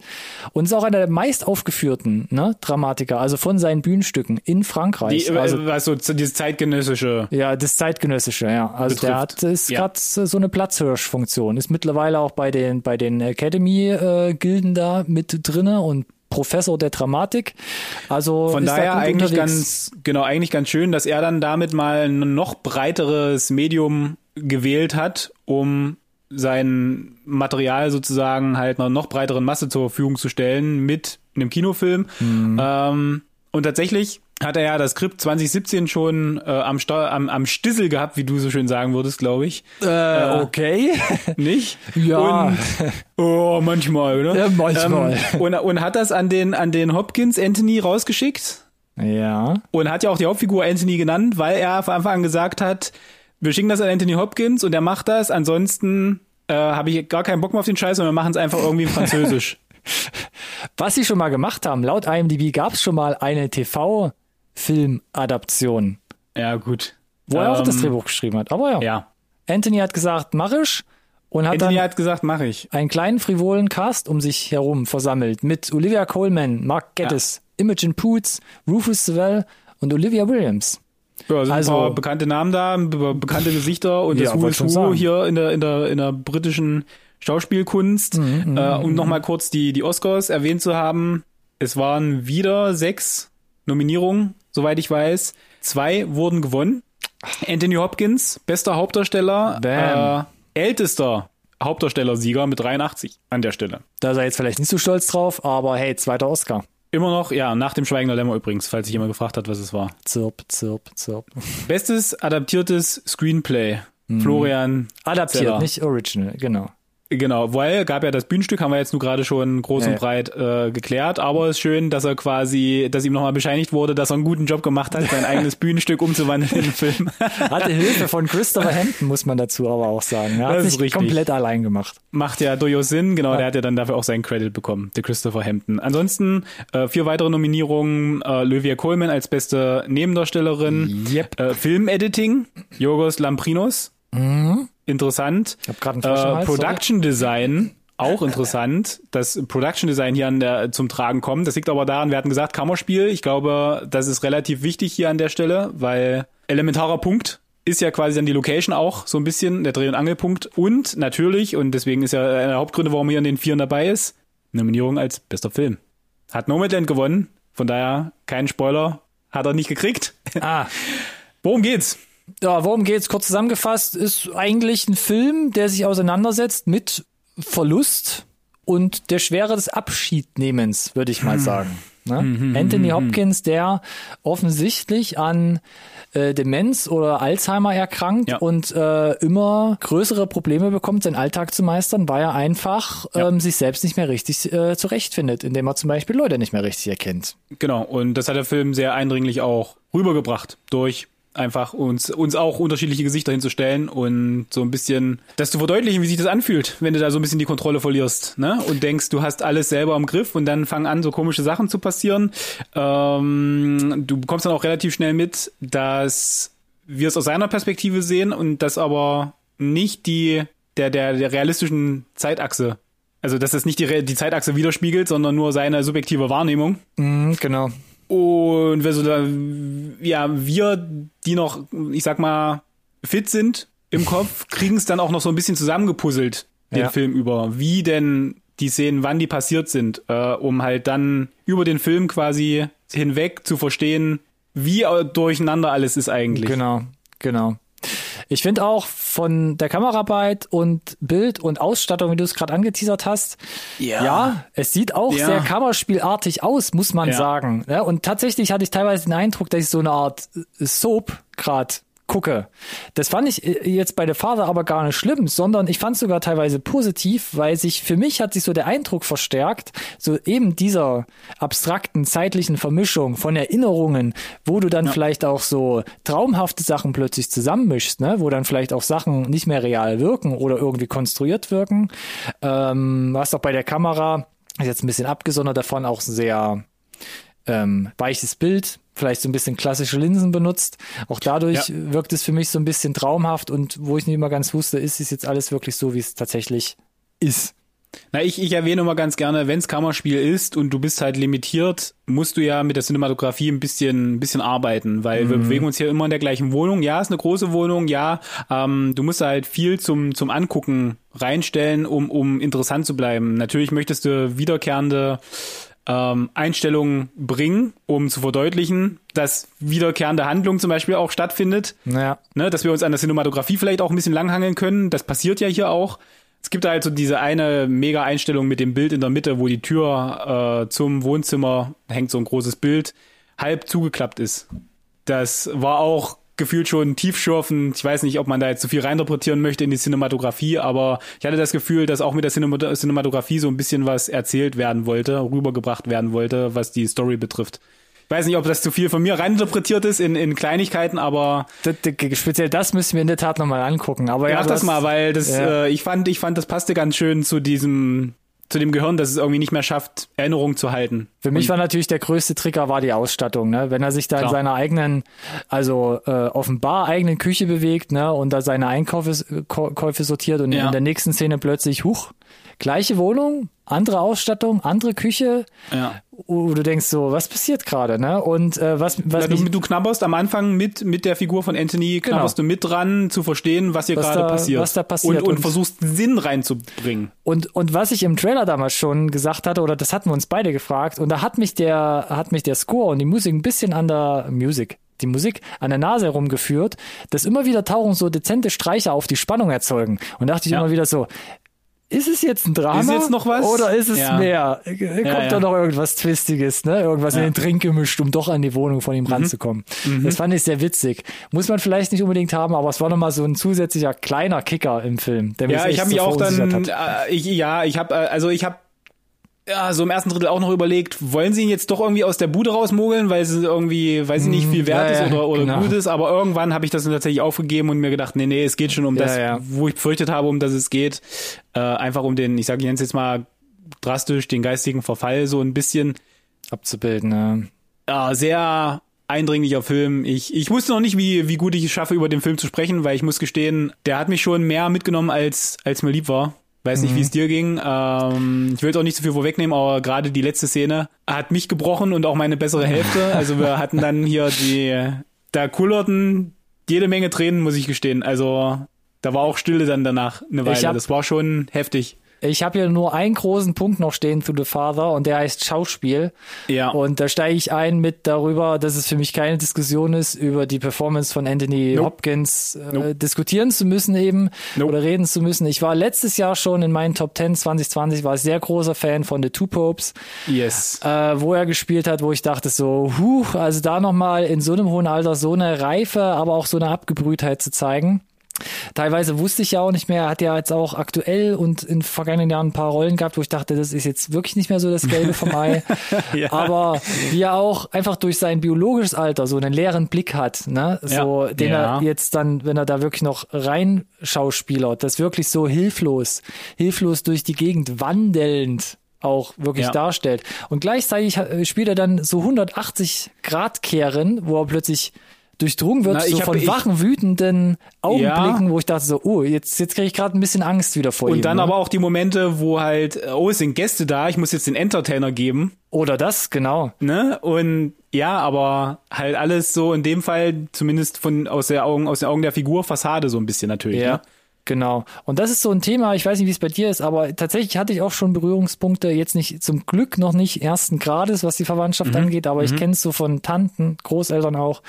Und ist auch einer der meist aufgeführten ne, Dramatiker, also von seinen Bühnenstücken in Frankreich. Die, also, was so dieses zeitgenössische. ja, das zeitgenössische, ja. Also der hat Betrifft. Ist Ja. grad so eine Platzhirschfunktion, ist mittlerweile auch bei den bei den Academy-Gilden da mit drinne und Professor der Dramatik. Also Von daher eigentlich unterwegs. ganz, genau, eigentlich ganz schön, dass er dann damit mal ein noch breiteres Medium gewählt hat, um sein Material sozusagen halt einer noch breiteren Masse zur Verfügung zu stellen mit einem Kinofilm. Mhm. Ähm, und tatsächlich hat er ja das Skript 2017 schon äh, am, Sta am, am Stissel gehabt, wie du so schön sagen würdest, glaube ich. Äh, okay. [laughs] Nicht? Ja. Und, oh, manchmal, oder? Ja, manchmal. Ähm, und, und hat das an den, an den Hopkins Anthony rausgeschickt ja. und hat ja auch die Hauptfigur Anthony genannt, weil er von Anfang an gesagt hat, wir schicken das an Anthony Hopkins und er macht das, ansonsten äh, habe ich gar keinen Bock mehr auf den Scheiß und wir machen es einfach irgendwie in Französisch. [laughs] Was sie schon mal gemacht haben, laut IMDb gab es schon mal eine TV-Film-Adaption, ja, gut. wo er auch das Ähm, Drehbuch geschrieben hat. Aber ja, Ja. Anthony hat gesagt, mach ich und hat Anthony dann hat gesagt, mache ich. einen kleinen frivolen Cast um sich herum versammelt mit Olivia Colman, Mark Geddes, Imogen Poots, Rufus Sewell und Olivia Williams. Ja, sind Also- ein paar bekannte Namen da, be- bekannte Gesichter und Ja, das Who wollte is Who hier in der, in der, in der britischen Schauspielkunst. Mhm, äh, um nochmal kurz die, die Oscars erwähnt zu haben. Es waren wieder sechs Nominierungen, soweit ich weiß. Zwei wurden gewonnen. Anthony Hopkins, bester Hauptdarsteller, Bam. äh, ältester Hauptdarsteller-Sieger mit 83 an der Stelle. Da er jetzt vielleicht nicht so stolz drauf, aber hey, zweiter Oscar. Immer noch, ja, nach dem Schweigen der Lämmer übrigens, falls sich jemand gefragt hat, was es war. Zirp, zirp, zirp. Bestes adaptiertes Screenplay. Florian Adaptiert, Zeller. nicht original, genau. Genau, weil gab ja das Bühnenstück, haben wir jetzt nur gerade schon groß Ja. und breit äh, geklärt, aber es ist schön, dass er quasi, dass ihm nochmal bescheinigt wurde, dass er einen guten Job gemacht hat, sein eigenes [laughs] Bühnenstück umzuwandeln in einen Film. [laughs] Hatte Hilfe von Christopher Hampton, muss man dazu aber auch sagen. Er hat Das ist nicht richtig. komplett allein gemacht. Macht ja durchaus Sinn, genau, der hat ja dann dafür auch seinen Credit bekommen, der Christopher Hampton. Ansonsten äh, vier weitere Nominierungen, äh, Olivia Colman als beste Nebendarstellerin, Yep. äh, Filmediting, Yorgos Lamprinos, interessant. Ich hab grad einen Äh, Hals, sorry. Production Design, [laughs] auch interessant, dass Production Design hier an der, zum Tragen kommt. Das liegt aber daran, wir hatten gesagt, Kammerspiel. Ich glaube, das ist relativ wichtig hier an der Stelle, weil elementarer Punkt ist ja quasi dann die Location auch so ein bisschen der Dreh- und Angelpunkt. Und natürlich, und deswegen ist ja einer der Hauptgründe, warum er hier in den Vieren dabei ist, Nominierung als bester Film. Hat Nomadland gewonnen, von daher kein Spoiler, hat er nicht gekriegt. Ah, Worum geht's? Ja, worum geht's? Kurz zusammengefasst, ist eigentlich ein Film, der sich auseinandersetzt mit Verlust und der Schwere des Abschiednehmens, würde ich mal sagen. Ne? Anthony Hopkins, der offensichtlich an äh, Demenz oder Alzheimer erkrankt Ja. und äh, immer größere Probleme bekommt, seinen Alltag zu meistern, weil er einfach Ja. ähm, sich selbst nicht mehr richtig äh, zurechtfindet, indem er zum Beispiel Leute nicht mehr richtig erkennt. Genau, und das hat der Film sehr eindringlich auch rübergebracht durch einfach uns, uns auch unterschiedliche Gesichter hinzustellen und so ein bisschen das zu verdeutlichen, wie sich das anfühlt, wenn du da so ein bisschen die Kontrolle verlierst, ne? Und denkst, du hast alles selber im Griff und dann fangen an, so komische Sachen zu passieren. Ähm, du bekommst dann auch relativ schnell mit, dass wir es aus seiner Perspektive sehen und das aber nicht die der, der, der realistischen Zeitachse. Also, dass das nicht die, die Zeitachse widerspiegelt, sondern nur seine subjektive Wahrnehmung. Mhm, genau. Und wir so da, ja, wir, die noch, ich sag mal, fit sind im Kopf, [laughs] kriegen es dann auch noch so ein bisschen zusammengepuzzelt, den Ja. Film über. Wie denn die Szenen, wann die passiert sind, äh, um halt dann über den Film quasi hinweg zu verstehen, wie durcheinander alles ist eigentlich. Genau, genau. Ich finde auch von der Kameraarbeit und Bild und Ausstattung, wie du es gerade angeteasert hast, Ja. ja, es sieht auch Ja. sehr kammerspielartig aus, muss man Ja. sagen. Ja, und tatsächlich hatte ich teilweise den Eindruck, dass ich so eine Art Soap gerade gucke. Das fand ich äh, jetzt bei der Vater aber gar nicht schlimm, sondern ich fand es sogar teilweise positiv, weil sich für mich hat sich so der Eindruck verstärkt, so eben dieser abstrakten zeitlichen Vermischung von Erinnerungen, wo du dann vielleicht auch so traumhafte Sachen plötzlich zusammenmischst, ne? wo dann vielleicht auch Sachen nicht mehr real wirken oder irgendwie konstruiert wirken. Ähm, was auch bei der Kamera ist jetzt ein bisschen abgesondert davon auch ein sehr ähm, weiches Bild, vielleicht so ein bisschen klassische Linsen benutzt. Auch dadurch Ja. wirkt es für mich so ein bisschen traumhaft und wo ich nicht immer ganz wusste, ist es jetzt alles wirklich so, wie es tatsächlich ist. Na, ich, ich erwähne immer ganz gerne, wenn es Kammerspiel ist und du bist halt limitiert, musst du ja mit der Cinematografie ein bisschen, ein bisschen arbeiten, weil wir bewegen uns hier immer in der gleichen Wohnung. Ja, ist eine große Wohnung, ja, ähm, du musst halt viel zum, zum Angucken reinstellen, um, um interessant zu bleiben. Natürlich möchtest du wiederkehrende ähm, Einstellungen bringen, um zu verdeutlichen, dass wiederkehrende Handlung zum Beispiel auch stattfindet Naja, ne, dass wir uns an der Cinematografie vielleicht auch ein bisschen langhangeln können. Das passiert ja hier auch. Es gibt halt so diese eine mega Einstellung mit dem Bild in der Mitte, wo die Tür äh, zum Wohnzimmer hängt so ein großes Bild. halb zugeklappt ist. Das war auch gefühlt schon tiefschürfend. Ich weiß nicht, ob man da jetzt zu so viel reinterpretieren möchte in die Cinematografie, aber ich hatte das Gefühl, dass auch mit der Cinematografie so ein bisschen was erzählt werden wollte, rübergebracht werden wollte, was die Story betrifft. Ich weiß nicht, ob das zu viel von mir reininterpretiert ist in, in Kleinigkeiten, aber das, das, speziell das müssen wir in der Tat nochmal angucken. Aber ja, mach das mal, weil das ja. äh, ich fand ich fand das passte ganz schön zu diesem zu dem Gehirn, dass es irgendwie nicht mehr schafft, Erinnerungen zu halten. Für mich war natürlich der größte Trigger war die Ausstattung, ne? Wenn er sich da Klar. in seiner eigenen, also äh, offenbar eigenen Küche bewegt, ne, und da seine Einkäufe Käufe sortiert und ja. in der nächsten Szene plötzlich, huch, gleiche Wohnung, andere Ausstattung, andere Küche. Ja. Wo du denkst so, was passiert gerade, ne? Und äh, was, was ja, du, du knabberst am Anfang mit mit der Figur von Anthony, genau. knabberst genau. du mit dran, zu verstehen, was hier gerade passiert. Was da passiert. Und, und, und versuchst Sinn reinzubringen. Und und was ich im Trailer damals schon gesagt hatte, oder das hatten wir uns beide gefragt, und da hat mich der hat mich der Score und die Musik ein bisschen an der Musik die Musik an der Nase herumgeführt, dass immer wieder tauchen so dezente Streicher auf die Spannung erzeugen. Und dachte ich ja. immer wieder so, ist es jetzt ein Drama? Ist jetzt noch was? Oder ist es ja. mehr? Kommt ja, da noch irgendwas Twistiges, ne? Irgendwas in den Trink gemischt, um doch an die Wohnung von ihm mhm. ranzukommen. Mhm. Das fand ich sehr witzig. Muss man vielleicht nicht unbedingt haben, aber es war nochmal so ein zusätzlicher kleiner Kicker im Film. Der ja, ich habe mich auch dann, äh, ich, ja, ich habe, äh, also ich habe ja, so im ersten Drittel auch noch überlegt, wollen sie ihn jetzt doch irgendwie aus der Bude rausmogeln, weil es irgendwie, weil sie nicht viel wert ja, ist oder, oder genau. gut ist, aber irgendwann habe ich das tatsächlich aufgegeben und mir gedacht, nee, nee, es geht schon um ja, das, ja. wo ich befürchtet habe, um das es geht. Äh, einfach um den, ich sage jetzt mal drastisch, den geistigen Verfall so ein bisschen abzubilden. Ja, ja sehr eindringlicher Film. Ich, ich wusste noch nicht, wie, wie gut ich es schaffe, über den Film zu sprechen, weil ich muss gestehen, der hat mich schon mehr mitgenommen, als, als mir lieb war. Weiß nicht, mhm. wie es dir ging. Ähm, ich will jetzt auch nicht so viel vorwegnehmen, aber gerade die letzte Szene hat mich gebrochen und auch meine bessere Hälfte. [laughs] Also wir hatten dann hier die, da kullerten jede Menge Tränen, muss ich gestehen. Also da war auch Stille dann danach eine Weile. Hab, das war schon heftig. Ich habe hier nur einen großen Punkt noch stehen zu The Father und der heißt Schauspiel. Ja. Und da steige ich ein mit darüber, dass es für mich keine Diskussion ist, über die Performance von Anthony nope. Hopkins äh, nope. diskutieren zu müssen eben nope. oder reden zu müssen. Ich war letztes Jahr schon in meinen Top 10 2020, war sehr großer Fan von The Two Popes. Yes. Äh, wo er gespielt hat, wo ich dachte so, huh, also da nochmal in so einem hohen Alter so eine Reife, aber auch so eine Abgebrühtheit zu zeigen. Teilweise wusste ich ja auch nicht mehr, er hat ja jetzt auch aktuell und in vergangenen Jahren ein paar Rollen gehabt, wo ich dachte, das ist jetzt wirklich nicht mehr so das Gelbe vom Ei. [laughs] ja. Aber wie er auch einfach durch sein biologisches Alter so einen leeren Blick hat, ne? So, ja. den ja. er jetzt dann, wenn er da wirklich noch rein schauspielert, das wirklich so hilflos, hilflos durch die Gegend wandelnd auch wirklich ja. darstellt. Und gleichzeitig spielt er dann so 180 Grad Kehren, wo er plötzlich durchdrungen wird, Na, so hab, von ich, wachen, wütenden Augenblicken, ja. wo ich dachte so, oh, jetzt, jetzt kriege ich gerade ein bisschen Angst wieder vor Und ihm. dann ne? aber auch die Momente, wo halt, oh, es sind Gäste da, ich muss jetzt den Entertainer geben. Oder das, genau. Ne? Und ja, aber halt alles so in dem Fall, zumindest von aus der Augen, aus den Augen der Figur, Fassade so ein bisschen natürlich. Ja. Ne? Genau. Und das ist so ein Thema, ich weiß nicht, wie es bei dir ist, aber tatsächlich hatte ich auch schon Berührungspunkte, jetzt nicht zum Glück noch nicht ersten Grades, was die Verwandtschaft mhm. angeht, aber mhm. ich kenne es so von Tanten, Großeltern auch,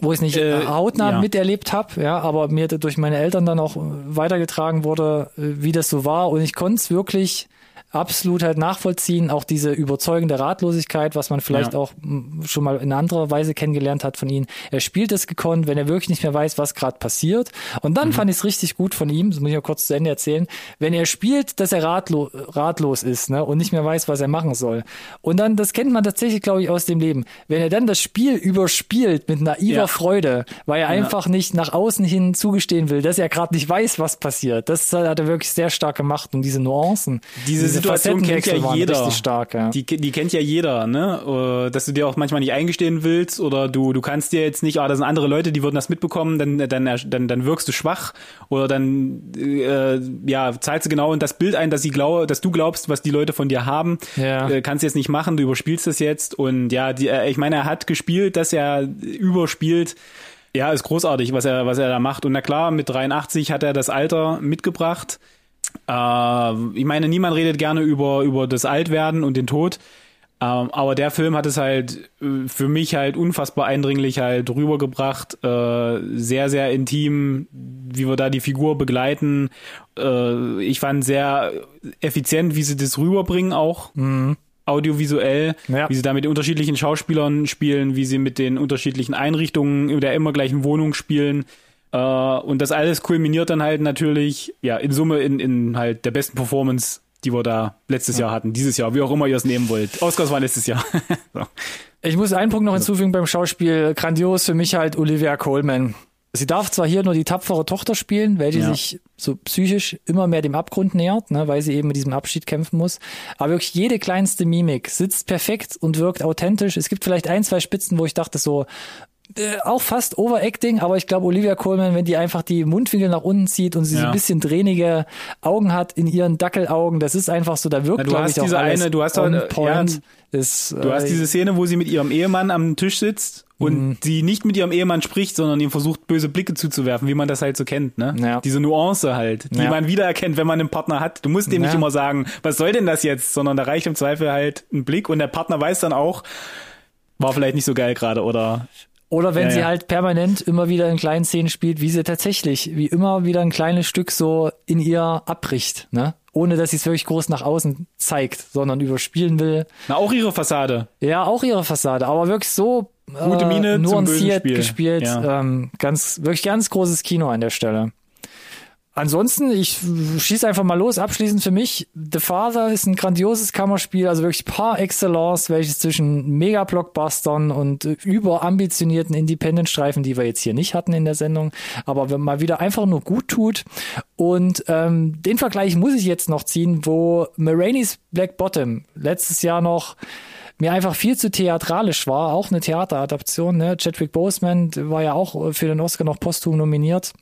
wo ich es nicht äh, hautnah ja. miterlebt habe, ja, aber mir durch meine Eltern dann auch weitergetragen wurde, wie das so war. Und ich konnte es wirklich absolut halt nachvollziehen, auch diese überzeugende Ratlosigkeit, was man vielleicht ja. auch schon mal in anderer Weise kennengelernt hat von ihm. Er spielt es gekonnt, wenn er wirklich nicht mehr weiß, was gerade passiert. Und dann mhm. fand ich es richtig gut von ihm, das muss ich mal kurz zu Ende erzählen, wenn er spielt, dass er ratlo ratlos ist ne, und nicht mehr weiß, was er machen soll. Und dann, das kennt man tatsächlich, glaube ich, aus dem Leben, wenn er dann das Spiel überspielt mit naiver ja. Freude, weil er ja. einfach nicht nach außen hin zugestehen will, dass er gerade nicht weiß, was passiert. Das hat er wirklich sehr stark gemacht und diese Nuancen. Diese Situation kennt ja jeder. Stark, ja. Die, die kennt ja jeder, ne? Äh, dass du dir auch manchmal nicht eingestehen willst oder du, du kannst dir jetzt nicht, ah, da sind andere Leute, die würden das mitbekommen, dann, dann, dann, dann wirkst du schwach oder dann äh, ja, zahlst du genau in das Bild ein, dass sie glaube, dass du glaubst, was die Leute von dir haben. Ja. Äh, kannst jetzt nicht machen, du überspielst das jetzt und ja, die, äh, ich meine, er hat gespielt, dass er überspielt. Ja, ist großartig, was er, was er da macht. Und na klar, mit 83 hat er das Alter mitgebracht. Äh, ich meine, niemand redet gerne über, über das Altwerden und den Tod. Ähm, aber der Film hat es halt äh, für mich halt unfassbar eindringlich halt rübergebracht. Äh, sehr, sehr intim, wie wir da die Figur begleiten. Äh, ich fand sehr effizient, wie sie das rüberbringen auch. Mhm. audiovisuell, Ja. wie sie da mit den unterschiedlichen Schauspielern spielen, wie sie mit den unterschiedlichen Einrichtungen in der immer gleichen Wohnung spielen. Äh, und das alles kulminiert dann halt natürlich, ja, in Summe in, in halt der besten Performance, die wir da letztes Jahr hatten, dieses Jahr, wie auch immer ihr es nehmen wollt. Oscars war letztes Jahr. [laughs] so. Ich muss einen Punkt noch hinzufügen beim Schauspiel. Grandios für mich halt Olivia Colman. Sie darf zwar hier nur die tapfere Tochter spielen, welche Ja. sich so psychisch immer mehr dem Abgrund nähert, ne, weil sie eben mit diesem Abschied kämpfen muss. Aber wirklich jede kleinste Mimik sitzt perfekt und wirkt authentisch. Es gibt vielleicht ein, zwei Spitzen, wo ich dachte so, äh, auch fast Overacting, aber ich glaube, Olivia Colman, wenn die einfach die Mundwinkel nach unten zieht und sie so Ja. ein bisschen dränige Augen hat in ihren Dackelaugen, das ist einfach so, da wirkt, du glaube hast ich, auch diese alles eine- du hast on äh, point. ja, ist, Du hast äh, diese Szene, wo sie mit ihrem Ehemann am Tisch sitzt und sie nicht mit ihrem Ehemann spricht, sondern ihm versucht, böse Blicke zuzuwerfen, wie man das halt so kennt, ne? Ja. Diese Nuance halt, die Ja. man wiedererkennt, wenn man einen Partner hat. Du musst dem nicht Ja. immer sagen, was soll denn das jetzt, sondern da reicht im Zweifel halt ein Blick und der Partner weiß dann auch, war vielleicht nicht so geil gerade oder Oder wenn Ja, sie ja. halt permanent immer wieder in kleinen Szenen spielt, wie sie tatsächlich, wie immer wieder ein kleines Stück so in ihr abbricht, ne? Ohne dass sie es wirklich groß nach außen zeigt, sondern überspielen will. na auch ihre Fassade. Ja, auch ihre Fassade, aber wirklich so Gute äh, zum bösen nuanciert Spiel. gespielt. Ja. Ähm, ganz, wirklich ganz großes Kino an der Stelle. Ansonsten, ich schieße einfach mal los. Abschließend für mich, The Father ist ein grandioses Kammerspiel, also wirklich par excellence, welches zwischen Mega-Blockbustern und überambitionierten Independent-Streifen, die wir jetzt hier nicht hatten in der Sendung, aber wenn mal wieder einfach nur gut tut. Und ähm, den Vergleich muss ich jetzt noch ziehen, wo Marainis Black Bottom letztes Jahr noch mir einfach viel zu theatralisch war, auch eine Theateradaption. Ne? Chadwick Boseman war ja auch für den Oscar noch posthum nominiert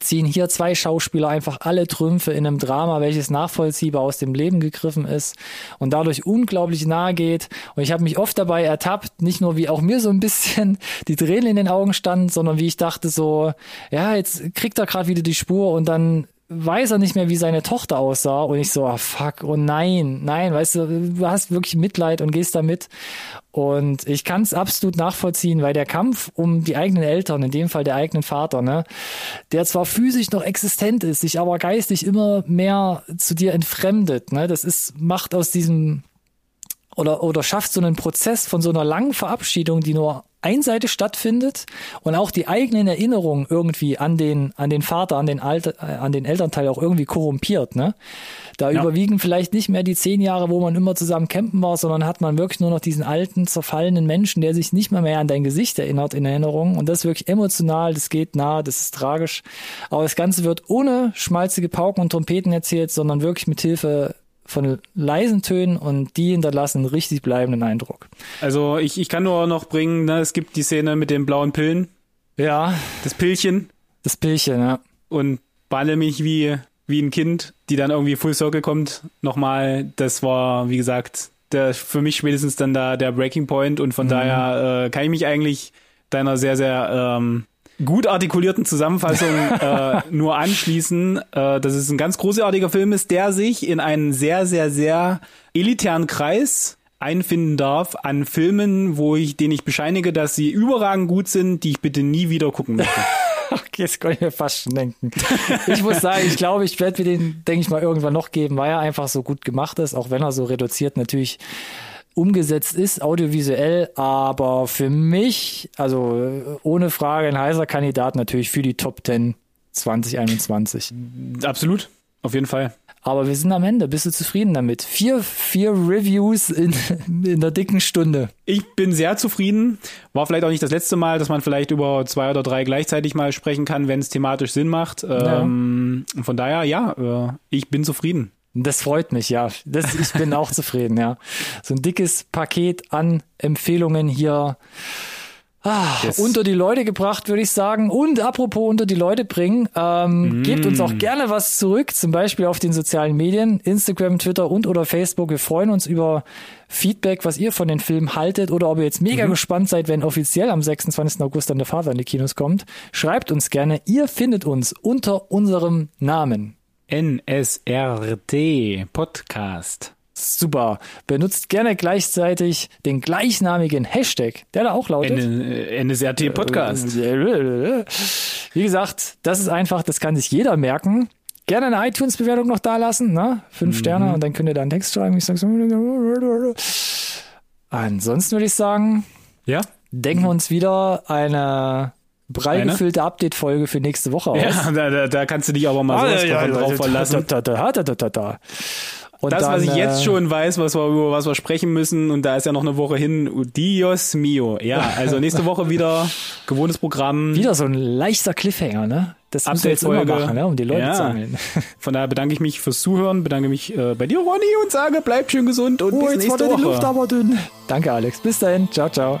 ziehen hier zwei Schauspieler einfach alle Trümpfe in einem Drama, welches nachvollziehbar aus dem Leben gegriffen ist und dadurch unglaublich nahe geht. Und ich habe mich oft dabei ertappt, nicht nur wie auch mir so ein bisschen [laughs] die Tränen in den Augen standen, sondern wie ich dachte so, ja, jetzt kriegt er gerade wieder die Spur und dann weiß er nicht mehr, wie seine Tochter aussah. Und ich so, ah, fuck, oh nein, nein, weißt du, du hast wirklich Mitleid und gehst damit. Und ich kann es absolut nachvollziehen, weil der Kampf um die eigenen Eltern, in dem Fall der eigenen Vater, ne, der zwar physisch noch existent ist, sich aber geistig immer mehr zu dir entfremdet, ne, das ist, macht aus diesem oder, oder schafft so einen Prozess von so einer langen Verabschiedung, die nur einseitig stattfindet und auch die eigenen Erinnerungen irgendwie an den, an den Vater, an den Alter, äh, an den Elternteil auch irgendwie korrumpiert, ne? Da Ja. überwiegen vielleicht nicht mehr die zehn Jahre, wo man immer zusammen campen war, sondern hat man wirklich nur noch diesen alten, zerfallenen Menschen, der sich nicht mehr mehr an dein Gesicht erinnert in Erinnerung. Und das ist wirklich emotional, das geht nah, das ist tragisch. Aber das Ganze wird ohne schmalzige Pauken und Trompeten erzählt, sondern wirklich mit Hilfe von leisen Tönen und die hinterlassen einen richtig bleibenden Eindruck. Also ich, ich kann nur noch bringen, ne, es gibt die Szene mit den blauen Pillen, Ja, das Pillchen das Pillchen, ja. und balle mich wie, wie ein Kind, die dann irgendwie Full Circle kommt. Nochmal, das war, wie gesagt, der, für mich spätestens dann da der Breaking Point und von daher äh, kann ich mich eigentlich deiner sehr, sehr ähm, gut artikulierten Zusammenfassung [laughs] äh, nur anschließen, äh, dass es ein ganz großartiger Film ist, der sich in einen sehr, sehr, sehr elitären Kreis einfinden darf an Filmen, wo ich, denen ich bescheinige, dass sie überragend gut sind, die ich bitte nie wieder gucken möchte. [laughs] Okay, das kann ich mir fast schon denken. Ich muss sagen, ich glaube, ich werde mir den, denke ich mal, irgendwann noch geben, weil er einfach so gut gemacht ist, auch wenn er so reduziert natürlich umgesetzt ist, audiovisuell, aber für mich, also äh, ohne Frage ein heißer Kandidat natürlich für die Top 10 2021. Absolut, auf jeden Fall. Aber wir sind am Ende. Bist du zufrieden damit? Vier, vier Reviews in, [laughs] in der dicken Stunde. Ich bin sehr zufrieden. War vielleicht auch nicht das letzte Mal, dass man vielleicht über zwei oder drei gleichzeitig mal sprechen kann, wenn es thematisch Sinn macht. Ähm, von daher, ja, äh, ich bin zufrieden. Das freut mich, ja. Das, ich bin auch [laughs] zufrieden, ja. So ein dickes Paket an Empfehlungen hier ah, Yes. unter die Leute gebracht, würde ich sagen. Und apropos unter die Leute bringen, ähm, gebt uns auch gerne was zurück, zum Beispiel auf den sozialen Medien, Instagram, Twitter und oder Facebook. Wir freuen uns über Feedback, was ihr von den Filmen haltet oder ob ihr jetzt mega gespannt seid, wenn offiziell am 26. August dann der Vater in die Kinos kommt. Schreibt uns gerne. Ihr findet uns unter unserem Namen. NSRT Podcast. Super. Benutzt gerne gleichzeitig den gleichnamigen Hashtag, der da auch lautet. N äh, NSRT Podcast. Wie gesagt, das ist einfach, das kann sich jeder merken. gerne eine iTunes-Bewertung noch da lassen, ne? Fünf Sterne und dann könnt ihr da einen Text schreiben. Ich sag so. Ansonsten würde ich sagen, Ja? denken wir uns wieder eine prall Eine? gefüllte Update-Folge für nächste Woche aus. Ja, da, da, da kannst du dich aber mal sowas davon drauf verlassen. Da, da, da, da, da, da. Und Das, dann, was ich jetzt äh, schon weiß, was wir, über was wir sprechen müssen, und da ist ja noch eine Woche hin, Dios mio. Ja, also nächste Woche wieder gewohntes Programm. Wieder so ein leichter Cliffhanger, ne? Das müssen wir jetzt immer machen, ne? um die Leute Ja. zu sammeln. [laughs] Von daher bedanke ich mich fürs Zuhören, bedanke mich äh, bei dir, Ronny, und sage, bleibt schön gesund und Oh, bis nächste da die Woche. Luft aber dünn. Danke, Alex. Bis dahin. Ciao, ciao.